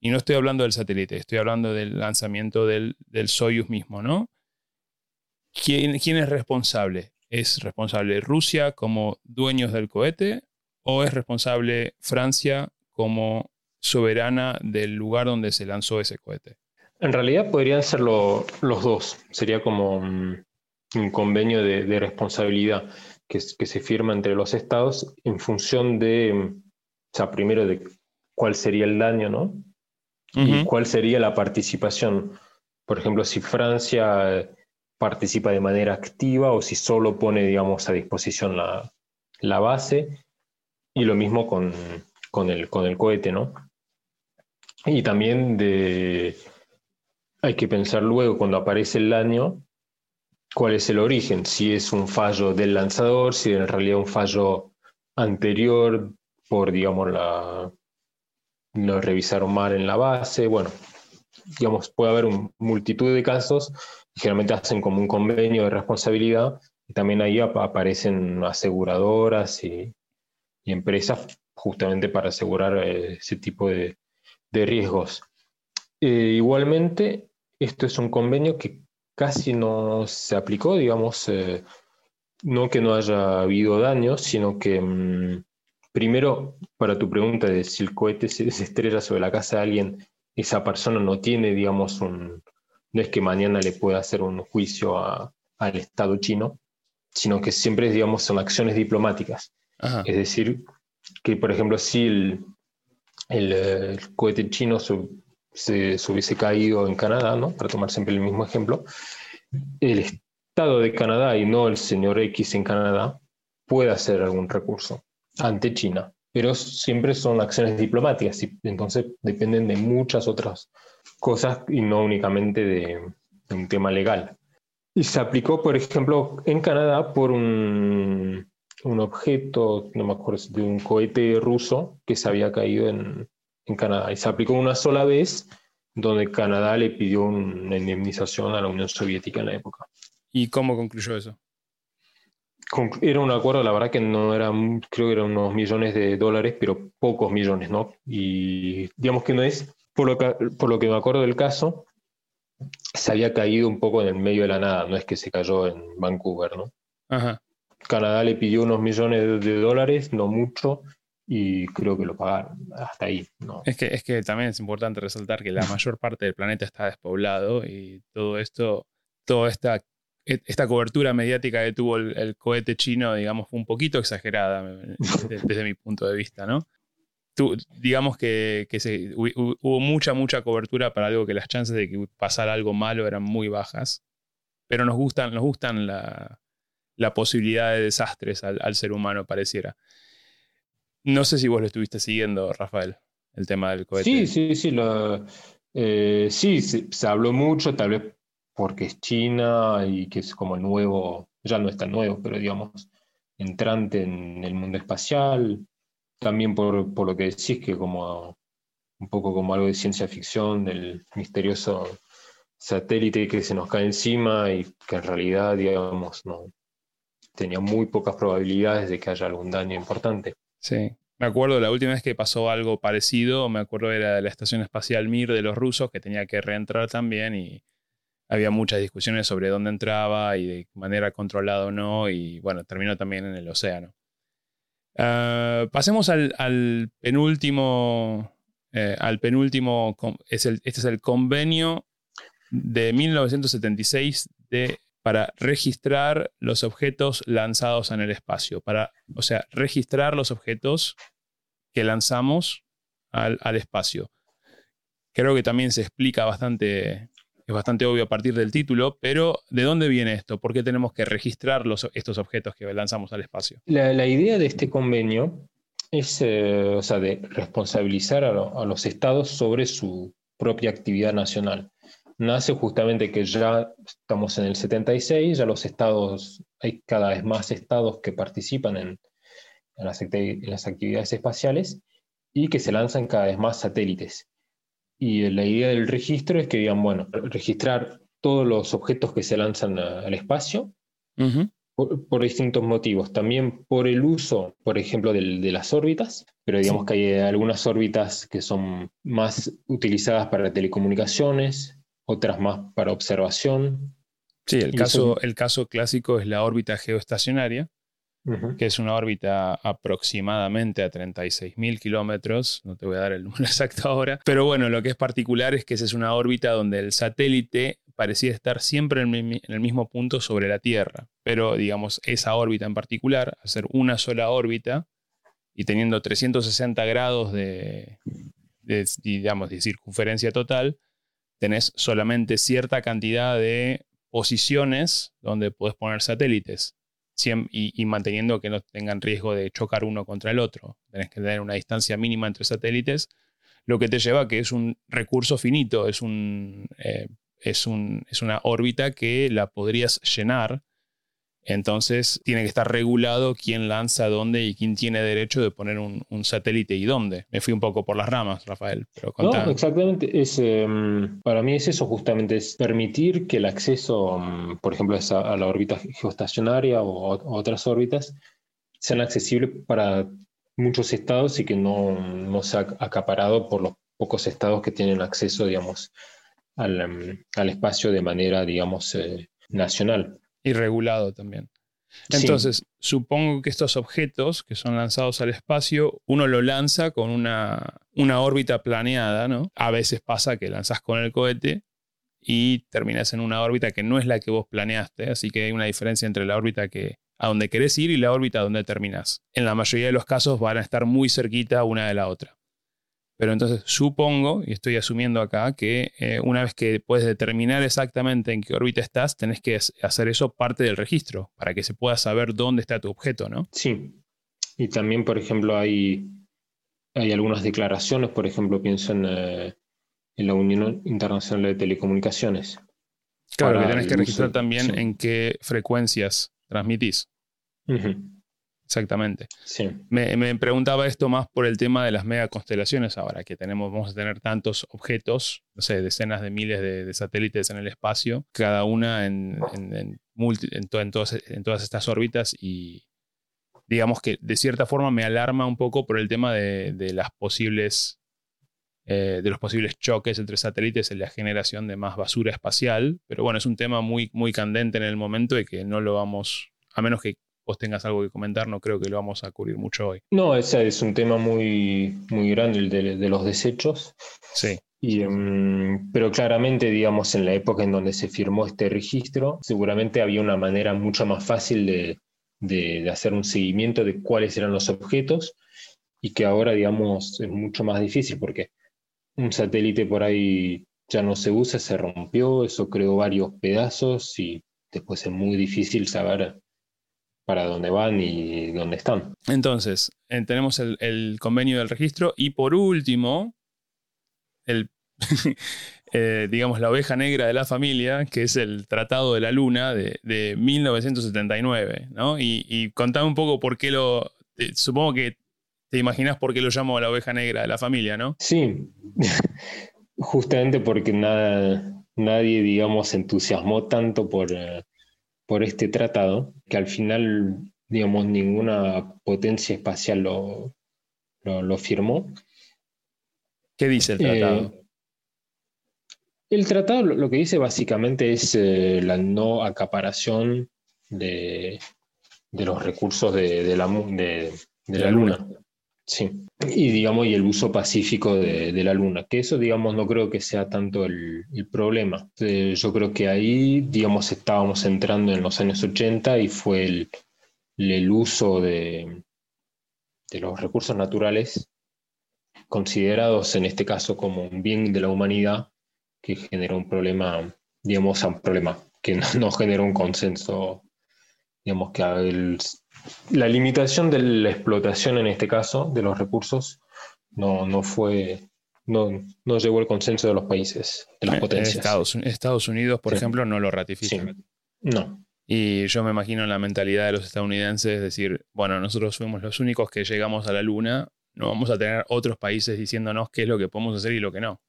Y no estoy hablando del satélite, estoy hablando del lanzamiento del, del Soyuz mismo, ¿no? ¿Quién, ¿Quién es responsable? ¿Es responsable Rusia como dueños del cohete o es responsable Francia como soberana del lugar donde se lanzó ese cohete? En realidad podrían ser los dos. Sería como un, convenio de, responsabilidad que, que, se firma entre los estados en función de, o sea, primero de cuál sería el daño, ¿no? Y cuál sería la participación. Por ejemplo, si Francia participa de manera activa o si solo pone, digamos, a disposición la, la base. Y lo mismo con, con, el, con el cohete, ¿no? Y también de, hay que pensar luego cuando aparece el daño, cuál es el origen, si es un fallo del lanzador, si en realidad un fallo anterior por, digamos, la, no revisaron mal en la base, bueno, digamos, puede haber un, multitud de casos, generalmente hacen como un convenio de responsabilidad, y también ahí aparecen aseguradoras y, empresas justamente para asegurar eh, ese tipo de, de riesgos. Eh, igualmente, esto es un convenio que casi no se aplicó, digamos, eh, no que no haya habido daños, sino que mm, primero, para tu pregunta de si el cohete se, estrella sobre la casa de alguien, esa persona no tiene, digamos, un, no es que mañana le pueda hacer un juicio al Estado chino, sino que siempre, digamos, son acciones diplomáticas. Es decir, que por ejemplo, si el, el, cohete chino se, hubiese caído en Canadá, ¿no? para tomar siempre el mismo ejemplo, el Estado de Canadá y no el señor X en Canadá puede hacer algún recurso ante China, pero siempre son acciones diplomáticas y entonces dependen de muchas otras cosas y no únicamente de un tema legal. Y se aplicó, por ejemplo, en Canadá por un, un objeto, no me acuerdo, de un cohete ruso que se había caído en, en Canadá. Y se aplicó una sola vez, donde Canadá le pidió una indemnización a la Unión Soviética en la época. ¿Y cómo concluyó eso? Era un acuerdo, la verdad que no era, creo que eran unos millones de dólares, pero pocos millones, ¿no? Y digamos que no es, por lo que, por lo que me acuerdo del caso, se había caído un poco en el medio de la nada, no es que se cayó en Vancouver, ¿no? Ajá. Canadá le pidió unos millones de dólares, no mucho, y creo que lo pagaron hasta ahí. ¿no? Es, que, es que también es importante resaltar que la mayor parte del planeta está despoblado y todo esto, toda esta, e, esta cobertura mediática que tuvo el, cohete chino, digamos, fue un poquito exagerada desde, mi punto de vista, ¿no? digamos que, se, hubo mucha, mucha cobertura para algo que las chances de que pasara algo malo eran muy bajas, pero nos gustan, nos gustan la, la posibilidad de desastres al, ser humano, pareciera. No sé si vos lo estuviste siguiendo, Rafael, el tema del cohete. Sí, sí, sí. Eh, sí, se, habló mucho, tal vez porque es China y que es como nuevo, ya no es tan nuevo, pero digamos, entrante en el mundo espacial. También por, por lo que decís, que como un poco como algo de ciencia ficción, del misterioso satélite que se nos cae encima y que en realidad, digamos, no, tenía muy pocas probabilidades de que haya algún daño importante. Sí. Me acuerdo la última vez que pasó algo parecido, me acuerdo era de la estación espacial Mir de los rusos, que tenía que reentrar también y había muchas discusiones sobre dónde entraba y de manera controlada o no, y bueno, terminó también en el océano. Ah, pasemos al, penúltimo, eh, al penúltimo, el, este es el convenio de 1976 de para registrar los objetos lanzados en el espacio. Para, o sea, registrar los objetos que lanzamos al, espacio. Creo que también se explica bastante es bastante obvio a partir del título, pero ¿de dónde viene esto? ¿Por qué tenemos que registrar estos objetos que lanzamos al espacio? La, idea de este convenio es eh, o sea, de responsabilizar a, los estados sobre su propia actividad nacional. Nace justamente que ya estamos en el 76, ya los estados, hay cada vez más estados que participan en, las, en las actividades espaciales y que se lanzan cada vez más satélites. Y la idea del registro es que digan, bueno, registrar todos los objetos que se lanzan al espacio por, distintos motivos. También por el uso, por ejemplo, de las órbitas, pero digamos que hay algunas órbitas que son más utilizadas para telecomunicaciones, otras más para observación. Sí, el, caso, el caso clásico es la órbita geoestacionaria, que es una órbita aproximadamente a 36.000 kilómetros, no te voy a dar el [LAUGHS] número exacto ahora, pero bueno, lo que es particular es que esa es una órbita donde el satélite parecía estar siempre en el mismo punto sobre la Tierra, pero digamos, esa órbita en particular, ser una sola órbita y teniendo 360 grados de, digamos, de circunferencia total, tenés solamente cierta cantidad de posiciones donde puedes poner satélites y, manteniendo que no tengan riesgo de chocar uno contra el otro. Tenés que tener una distancia mínima entre satélites, lo que te lleva a que es un recurso finito, es, un, eh, es, un, es una órbita que la podrías llenar entonces tiene que estar regulado quién lanza dónde y quién tiene derecho de poner un, satélite y dónde. Me fui un poco por las ramas, Rafael. Pero no, exactamente. Es, em, para mí es eso justamente, es permitir que el acceso, em, por ejemplo, a, la órbita geoestacionaria o, a otras órbitas, sean accesibles para muchos estados y que no, no sea acaparado por los pocos estados que tienen acceso, digamos, al, em, al espacio de manera, digamos, eh, nacional y regulado también. Entonces, supongo que estos objetos que son lanzados al espacio, uno lo lanza con una, una órbita planeada, ¿no? A veces pasa que lanzas con el cohete y terminas en una órbita que no es la que vos planeaste, así que hay una diferencia entre la órbita que a donde querés ir y la órbita donde terminas. En la mayoría de los casos van a estar muy cerquita una de la otra. Pero entonces supongo, y estoy asumiendo acá, que eh, una vez que puedes determinar exactamente en qué órbita estás, tenés que hacer eso parte del registro para que se pueda saber dónde está tu objeto, ¿no? Sí. Y también, por ejemplo, hay, hay algunas declaraciones, por ejemplo, pienso en, eh, la Unión Internacional de Telecomunicaciones. Claro, que tenés que registrar también en qué frecuencias transmitís. Exactamente. Sí. Me, preguntaba esto más por el tema de las megaconstelaciones ahora, que tenemos, vamos a tener tantos objetos, no sé, decenas de miles de, satélites en el espacio, cada una en, en, todas, estas órbitas y digamos que de cierta forma me alarma un poco por el tema de, las posibles... Eh, de los posibles choques entre satélites en la generación de más basura espacial, pero bueno, es un tema muy, muy candente en el momento y que no lo vamos, a menos que tengas algo que comentar, no creo que lo vamos a cubrir mucho hoy. No, ese es un tema muy, muy grande, el de, los desechos. Sí. Y, em, pero claramente, digamos, en la época en donde se firmó este registro, seguramente había una manera mucho más fácil de, de, hacer un seguimiento de cuáles eran los objetos y que ahora, digamos, es mucho más difícil porque un satélite por ahí ya no se usa, se rompió, eso creó varios pedazos y después es muy difícil saber para dónde van y dónde están. Entonces, tenemos el, convenio del registro y por último, el, [LAUGHS] eh, digamos, la oveja negra de la familia, que es el Tratado de la Luna de, 1979, ¿no? Y, y, contame un poco por qué lo... supongo que te imaginas por qué lo llamo la oveja negra de la familia, ¿no? Sí, [LAUGHS] justamente porque nada, nadie, digamos, entusiasmó tanto por... Eh, por este tratado, que al final, digamos, ninguna potencia espacial lo, lo, firmó. ¿Qué dice el tratado? Eh, el tratado lo que dice básicamente es eh, la no acaparación de, de los recursos de, la, de, la, Luna. Sí, y digamos, y el uso pacífico de, la Luna, que eso, digamos, no creo que sea tanto el, problema. Eh, yo creo que ahí, digamos, estábamos entrando en los años 80 y fue el, uso de, los recursos naturales considerados en este caso como un bien de la humanidad que genera un problema, digamos, un problema que no, generó un consenso, digamos, que la limitación de la explotación en este caso de los recursos no, no fue, no, no llegó al consenso de los países, de las eh, potencias. Estados, Estados Unidos, por ejemplo, no lo ratifica. No. Y yo me imagino la mentalidad de los estadounidenses, decir, bueno, nosotros fuimos los únicos que llegamos a la Luna, no vamos a tener otros países diciéndonos qué es lo que podemos hacer y lo que no.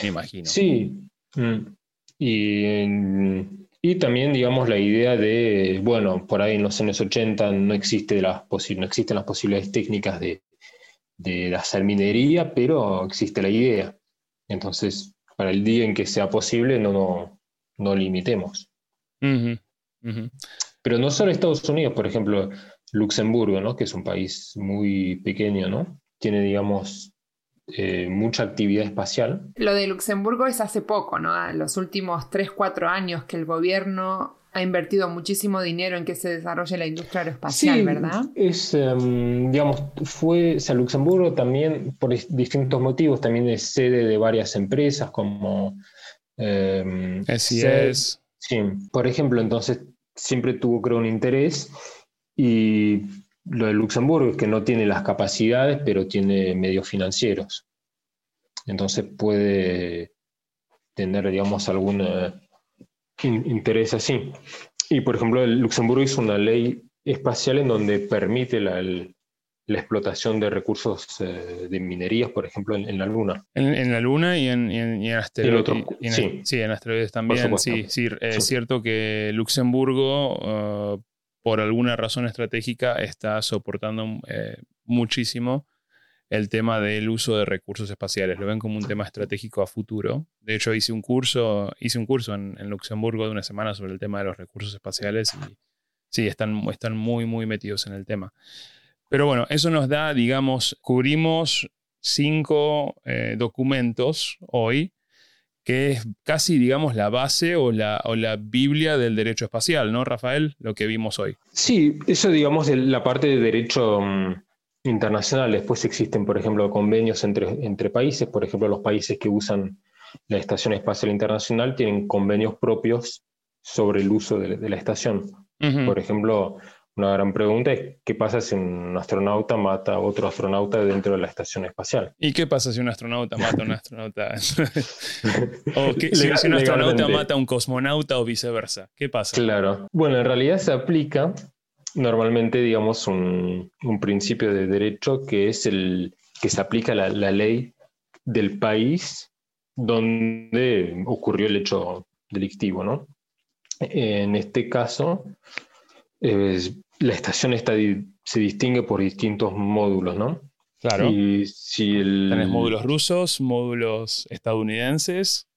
Me imagino. Sí. Mm. Y, y, también, digamos, la idea de, bueno, por ahí en los años 80 no, existe las no existen las posibilidades técnicas de, de hacer minería, pero existe la idea. Entonces, para el día en que sea posible, no, no, no limitemos. Pero no solo Estados Unidos, por ejemplo, Luxemburgo, ¿no? que es un país muy pequeño, ¿no? tiene, digamos, eh, mucha actividad espacial. Lo de Luxemburgo es hace poco, ¿no? Los últimos 3, 4 años que el gobierno ha invertido muchísimo dinero en que se desarrolle la industria aeroespacial, ¿verdad? Es, em, digamos, fue, o sea, Luxemburgo también, por distintos motivos, también es sede de varias empresas como... Eh, SES. Sí, por ejemplo, entonces siempre tuvo, creo, un interés y lo de Luxemburgo es que no tiene las capacidades, pero tiene medios financieros. Entonces puede tener, digamos, algún eh, interés así. Y, por ejemplo, el Luxemburgo hizo una ley espacial en donde permite la, la explotación de recursos eh, de minerías, por ejemplo, en, la Luna. En, la Luna y en, y asteroides. sí. en asteroides también. Sí, sí, es cierto que Luxemburgo uh, por alguna razón estratégica, está soportando eh, muchísimo el tema del uso de recursos espaciales. Lo ven como un tema estratégico a futuro. De hecho, hice un curso, hice un curso en, Luxemburgo de una semana sobre el tema de los recursos espaciales y sí, están, están muy, muy metidos en el tema. Pero bueno, eso nos da, digamos, cubrimos cinco eh, documentos hoy que es casi, digamos, la base o la, o la Biblia del derecho espacial, ¿no, Rafael? Lo que vimos hoy. Sí, eso, digamos, de la parte de derecho mm, internacional. Después existen, por ejemplo, convenios entre, entre países. Por ejemplo, los países que usan la Estación Espacial Internacional tienen convenios propios sobre el uso de, la estación. Por ejemplo, una gran pregunta es qué pasa si un astronauta mata a otro astronauta dentro de la estación espacial. ¿Y qué pasa si un astronauta mata a un astronauta? [LAUGHS] o si, un astronauta mata a un cosmonauta o viceversa. ¿Qué pasa? Claro. Bueno, en realidad se aplica normalmente, digamos, un, principio de derecho que es el que se aplica la, la ley del país donde ocurrió el hecho delictivo, ¿no? En este caso, la estación está, se distingue por distintos módulos, ¿no? Claro. Y si Tenés módulos rusos, módulos estadounidenses,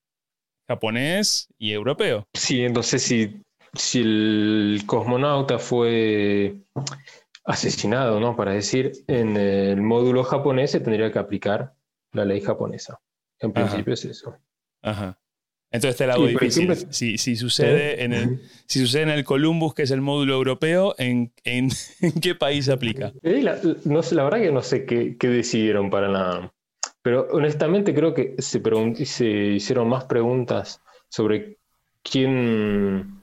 japonés y europeo. Sí, entonces si, si el cosmonauta fue asesinado, ¿no? Para decir, en el módulo japonés se tendría que aplicar la ley japonesa. En principio es eso. Ajá. Entonces te la hago difícil. si, sucede en el, si sucede en el Columbus, que es el módulo europeo, ¿en, en, [LAUGHS] qué país se aplica? Eh, la, no sé, la verdad que no sé qué, qué, decidieron para nada. Pero honestamente creo que se, se hicieron más preguntas sobre quién,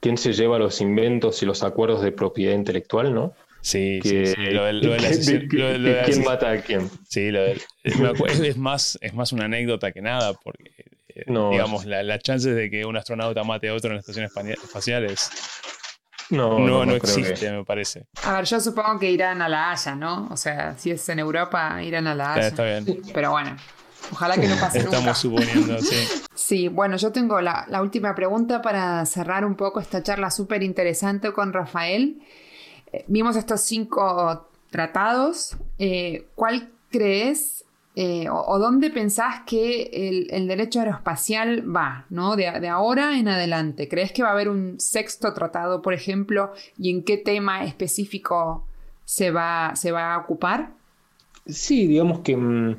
quién se lleva los inventos y los acuerdos de propiedad intelectual, ¿no? Sí, sí, Lo de, [LAUGHS] quién mata a quién. Sí, es, más, es más una anécdota que nada, porque digamos, las la chances de que un astronauta mate a otro en la estación espacial es, no, no, no, existe, me parece. A ver, yo supongo que irán a La Haya, ¿no? O sea, si es en Europa, irán a La Haya. Está, bien. Pero bueno, ojalá que no pase Estamos suponiendo, sí. [LAUGHS] Sí, bueno, yo tengo la, última pregunta para cerrar un poco esta charla súper interesante con Rafael. Eh, vimos estos cinco tratados. Eh, ¿Cuál crees eh, o, dónde pensás que el, derecho aeroespacial va, ¿no? De, ahora en adelante. ¿Crees que va a haber un sexto tratado, por ejemplo, y en qué tema específico se va, se va a ocupar? Sí, digamos que mm,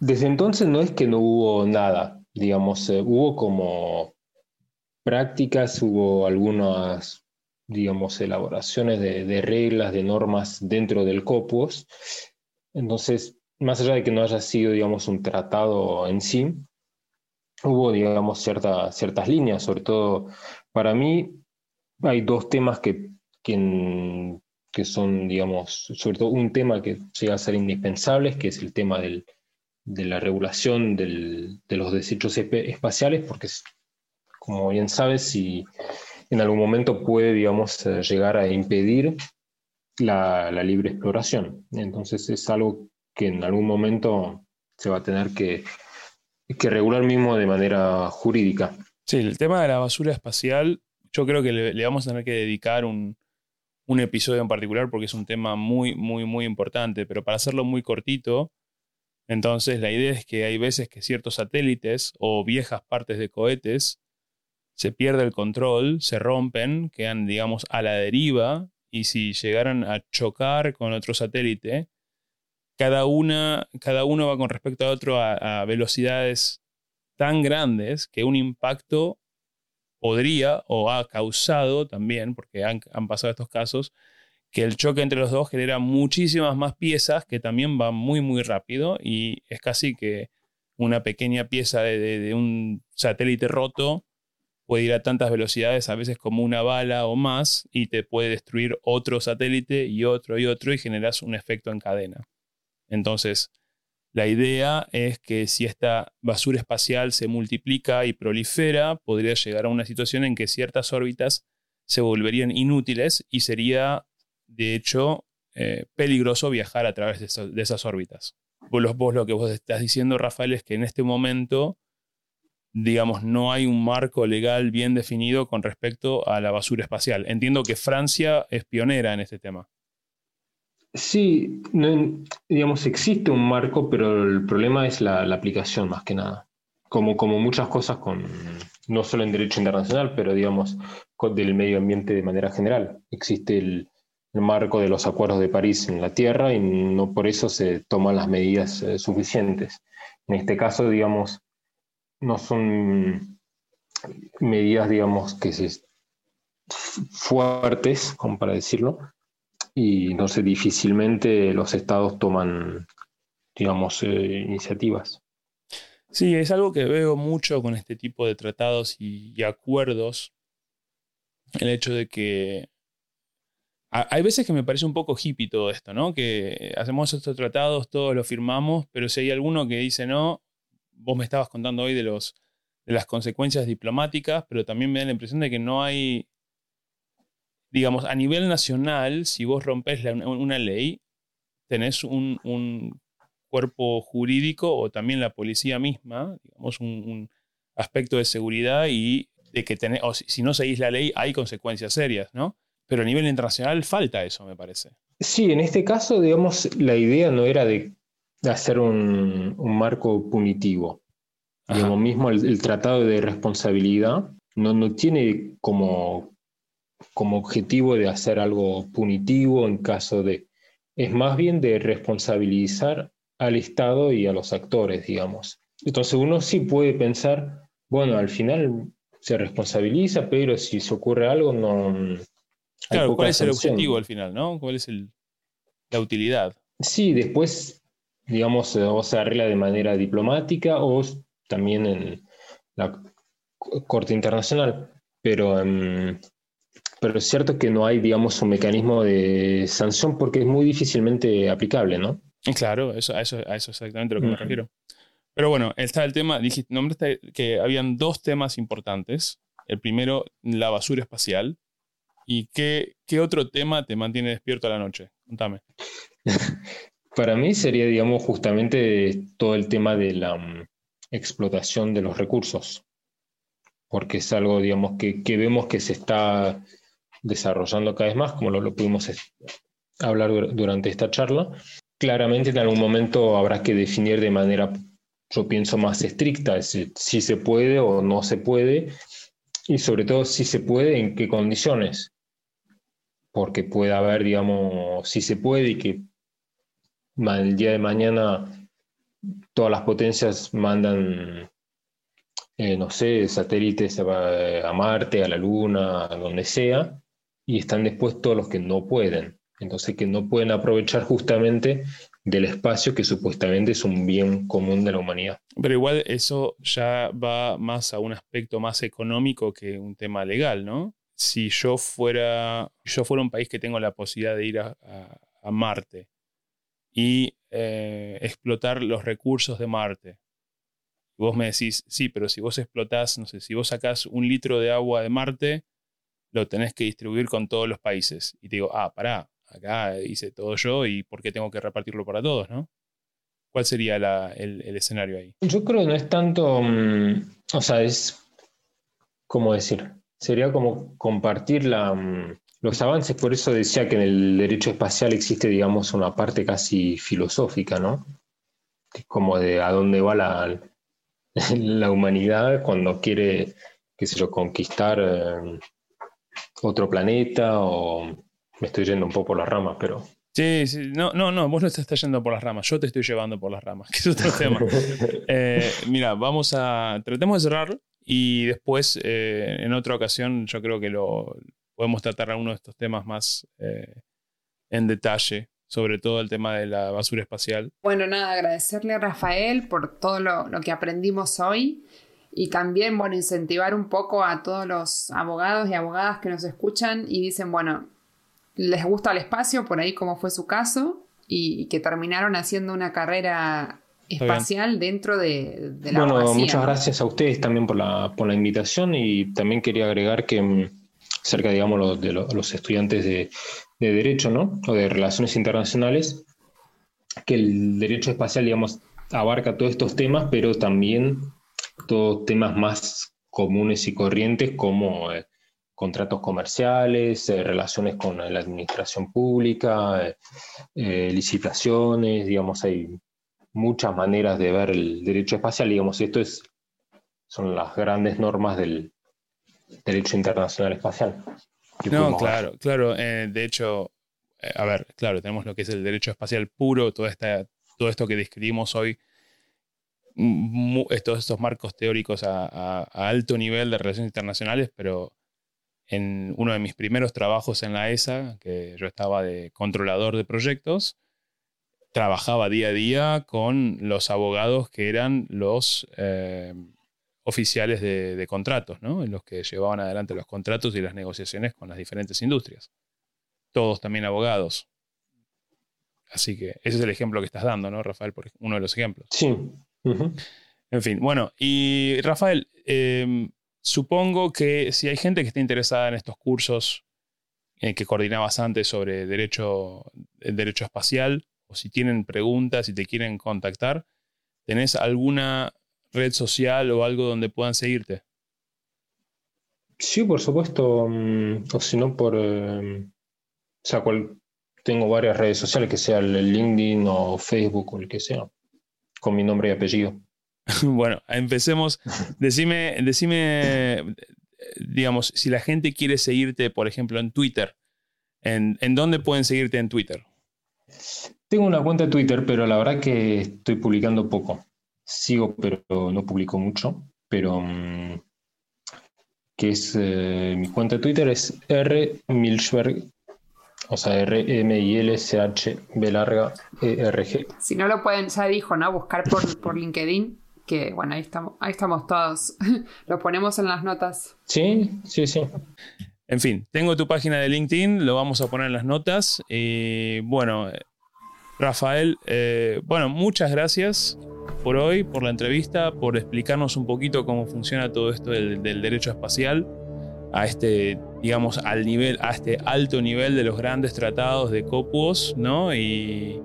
desde entonces no es que no hubo nada, digamos, eh, hubo como prácticas, hubo algunas, digamos, elaboraciones de, reglas, de normas dentro del COPUOS. Entonces, más allá de que no haya sido, digamos, un tratado en sí, hubo, digamos, ciertas líneas, sobre todo para mí hay dos temas que, que, que, son, digamos, sobre todo un tema que llega a ser indispensable, que es el tema del, de la regulación del, de los desechos espaciales, porque, como bien sabes, si en algún momento puede, digamos, eh, llegar a impedir la, la libre exploración. Entonces es algo que en algún momento se va a tener que, que regular mismo de manera jurídica. Sí, el tema de la basura espacial, yo creo que le, vamos a tener que dedicar un, un, episodio en particular porque es un tema muy, muy, muy importante, pero para hacerlo muy cortito, entonces la idea es que hay veces que ciertos satélites o viejas partes de cohetes se pierde el control, se rompen, quedan, digamos, a la deriva y si llegaran a chocar con otro satélite, cada, una, cada uno va con respecto a otro a, velocidades tan grandes que un impacto podría o ha causado también, porque han, pasado estos casos, que el choque entre los dos genera muchísimas más piezas que también van muy, muy rápido y es casi que una pequeña pieza de, un satélite roto puede ir a tantas velocidades, a veces como una bala o más, y te puede destruir otro satélite y otro y otro y generas un efecto en cadena. Entonces, la idea es que si esta basura espacial se multiplica y prolifera, podría llegar a una situación en que ciertas órbitas se volverían inútiles y sería, de hecho, eh, peligroso viajar a través de, esas órbitas. Vos, vos lo que vos estás diciendo, Rafael, es que en este momento, digamos, no hay un marco legal bien definido con respecto a la basura espacial. Entiendo que Francia es pionera en este tema. Sí, digamos, existe un marco, pero el problema es la, aplicación más que nada. Como, como muchas cosas con, no solo en derecho internacional, pero digamos, del medio ambiente de manera general. Existe el, marco de los acuerdos de París en la Tierra y no por eso se toman las medidas eh, suficientes. En este caso, digamos, no son medidas, digamos, que se fuertes, como para decirlo, y no sé, difícilmente los estados toman, digamos, eh, iniciativas. Sí, es algo que veo mucho con este tipo de tratados y, acuerdos. El hecho de que hay veces que me parece un poco hippie todo esto, ¿no? Que hacemos estos tratados, todos los firmamos, pero si hay alguno que dice no, vos me estabas contando hoy de, los, de las consecuencias diplomáticas, pero también me da la impresión de que no hay digamos, a nivel nacional, si vos rompes una ley, tenés un, cuerpo jurídico o también la policía misma, digamos, un, aspecto de seguridad y de que tenés, o si, no seguís la ley hay consecuencias serias, ¿no? Pero a nivel internacional falta eso, me parece. Sí, en este caso, digamos, la idea no era de, hacer un, marco punitivo. Digamos, mismo el, tratado de responsabilidad no, no tiene como, como objetivo de hacer algo punitivo en caso de... Es más bien de responsabilizar al Estado y a los actores, digamos. Entonces uno sí puede pensar, bueno, al final se responsabiliza, pero si se ocurre algo, no... Claro, ¿cuál es el objetivo al final, no? ¿Cuál es la utilidad? Sí, después, digamos, o se arregla de manera diplomática o también en la Corte Internacional, pero em, pero es cierto que no hay, digamos, un mecanismo de sanción porque es muy difícilmente aplicable, ¿no? Claro, eso, a, eso, es exactamente lo que me refiero. Pero bueno, está el tema, dijiste, nombraste que habían dos temas importantes. El primero, la basura espacial. ¿Y qué, qué otro tema te mantiene despierto a la noche? Contame. [LAUGHS] Para mí sería, digamos, justamente todo el tema de la mm, explotación de los recursos, porque es algo, digamos, que, que vemos que se está desarrollando cada vez más, como lo, pudimos hablar durante esta charla. Claramente en algún momento habrá que definir de manera, yo pienso, más estricta si, se puede o no se puede, y sobre todo si se puede, en qué condiciones. Porque puede haber, digamos, si se puede y que el día de mañana todas las potencias mandan, eh, no sé, satélites a, Marte, a la Luna, a donde sea, y están después todos los que no pueden. Entonces, que no pueden aprovechar justamente del espacio que supuestamente es un bien común de la humanidad. Pero igual eso ya va más a un aspecto más económico que un tema legal, ¿no? Si yo fuera, yo fuera un país que tengo la posibilidad de ir a, Marte y eh, explotar los recursos de Marte, vos me decís, sí, pero si vos explotás, no sé, si vos sacás un litro de agua de Marte, lo tenés que distribuir con todos los países. Y te digo, ah, pará, acá hice todo yo y por qué tengo que repartirlo para todos, ¿no? ¿Cuál sería el, escenario ahí? Yo creo que no es tanto, mm, o sea, es, ¿cómo decir? Sería como compartir la, mm, los avances, por eso decía que en el derecho espacial existe, digamos, una parte casi filosófica, ¿no? Como de a dónde va la, [LAUGHS] la humanidad cuando quiere, qué sé yo, conquistar eh, otro planeta o me estoy yendo un poco por las ramas, pero... Sí, sí, no, no, no, vos no te estás yendo por las ramas, yo te estoy llevando por las ramas, [LAUGHS] que es otro [LAUGHS] tema. Eh, mira, vamos a, tratemos de cerrar y después eh, en otra ocasión yo creo que lo podemos tratar algunos de estos temas más eh, en detalle, sobre todo el tema de la basura espacial. Bueno, nada, agradecerle a Rafael por todo lo, lo que aprendimos hoy y también, bueno, incentivar un poco a todos los abogados y abogadas que nos escuchan y dicen, bueno, les gusta el espacio, por ahí como fue su caso, y que terminaron haciendo una carrera espacial dentro de, la Bueno, muchas gracias a ustedes también por la, por la invitación y también quería agregar que mm, cerca, digamos, de los estudiantes de, de, Derecho, ¿no? O de Relaciones Internacionales, que el derecho espacial, digamos, abarca todos estos temas, pero también todos temas más comunes y corrientes como eh, contratos comerciales, eh, relaciones con la administración pública, eh, eh, licitaciones, digamos, hay muchas maneras de ver el derecho espacial, digamos, esto es, son las grandes normas del derecho internacional espacial. No, claro, claro, de hecho, a ver, claro, tenemos lo que es el derecho espacial puro, toda esta, todo esto que describimos hoy, todos estos marcos teóricos a alto nivel de relaciones internacionales, pero en uno de mis primeros trabajos en la ESA, que yo estaba de controlador de proyectos, trabajaba día a día con los abogados que eran los eh, oficiales de, contratos, ¿no? los que llevaban adelante los contratos y las negociaciones con las diferentes industrias. Todos también abogados. Así que ese es el ejemplo que estás dando, ¿no, Rafael? Por uno de los ejemplos. Sí. En fin, bueno, y Rafael, em, Supongo que si hay gente que está interesada en estos cursos eh, que coordinabas antes sobre derecho, el derecho espacial, o si tienen preguntas, si te quieren contactar, ¿tenés alguna red social o algo donde puedan seguirte? Sí, por supuesto. Mm, o si no, por. Eh, o sea, tengo varias redes sociales, que sea el LinkedIn o Facebook o el que sea, con mi nombre y apellido. [LAUGHS] bueno, empecemos. Decime, decime, digamos, si la gente quiere seguirte, por ejemplo, en Twitter, ¿en, dónde pueden seguirte en Twitter? Tengo una cuenta de Twitter, pero la verdad que estoy publicando poco. Sigo, pero no publico mucho. Pero mm, que es eh, mi cuenta de Twitter es R Milchberg, o sea, R M I L C H B larga E R G. Si no lo pueden, ya dijo, ¿no? Buscar por, por LinkedIn que bueno, ahí estamos, ahí estamos todos. [LAUGHS] lo ponemos en las notas. Sí, sí, sí. En fin, tengo tu página de LinkedIn, lo vamos a poner en las notas. Y bueno, Rafael, eh, bueno, muchas gracias por hoy, por la entrevista, por explicarnos un poquito cómo funciona todo esto del, del derecho espacial a este, digamos, al nivel, a este alto nivel de los grandes tratados de Copuos, ¿no? Y,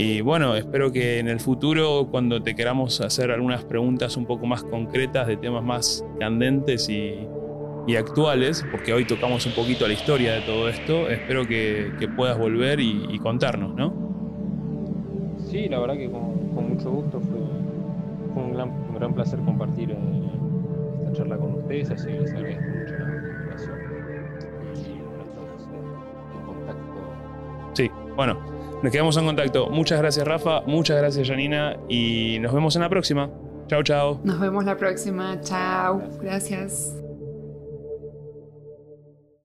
y bueno, espero que en el futuro, cuando te queramos hacer algunas preguntas un poco más concretas de temas más candentes y, actuales, porque hoy tocamos un poquito la historia de todo esto, espero que, puedas volver y, contarnos, ¿no? Sí, la verdad que con, mucho gusto fue, un, gran, placer compartir eh, esta charla con ustedes, así que les agradezco mucho Sí, bueno. Nos quedamos en contacto. Muchas gracias, Rafa. Muchas gracias, Janina. Y nos vemos en la próxima. Chao, chao. Nos vemos la próxima. Chao. gracias.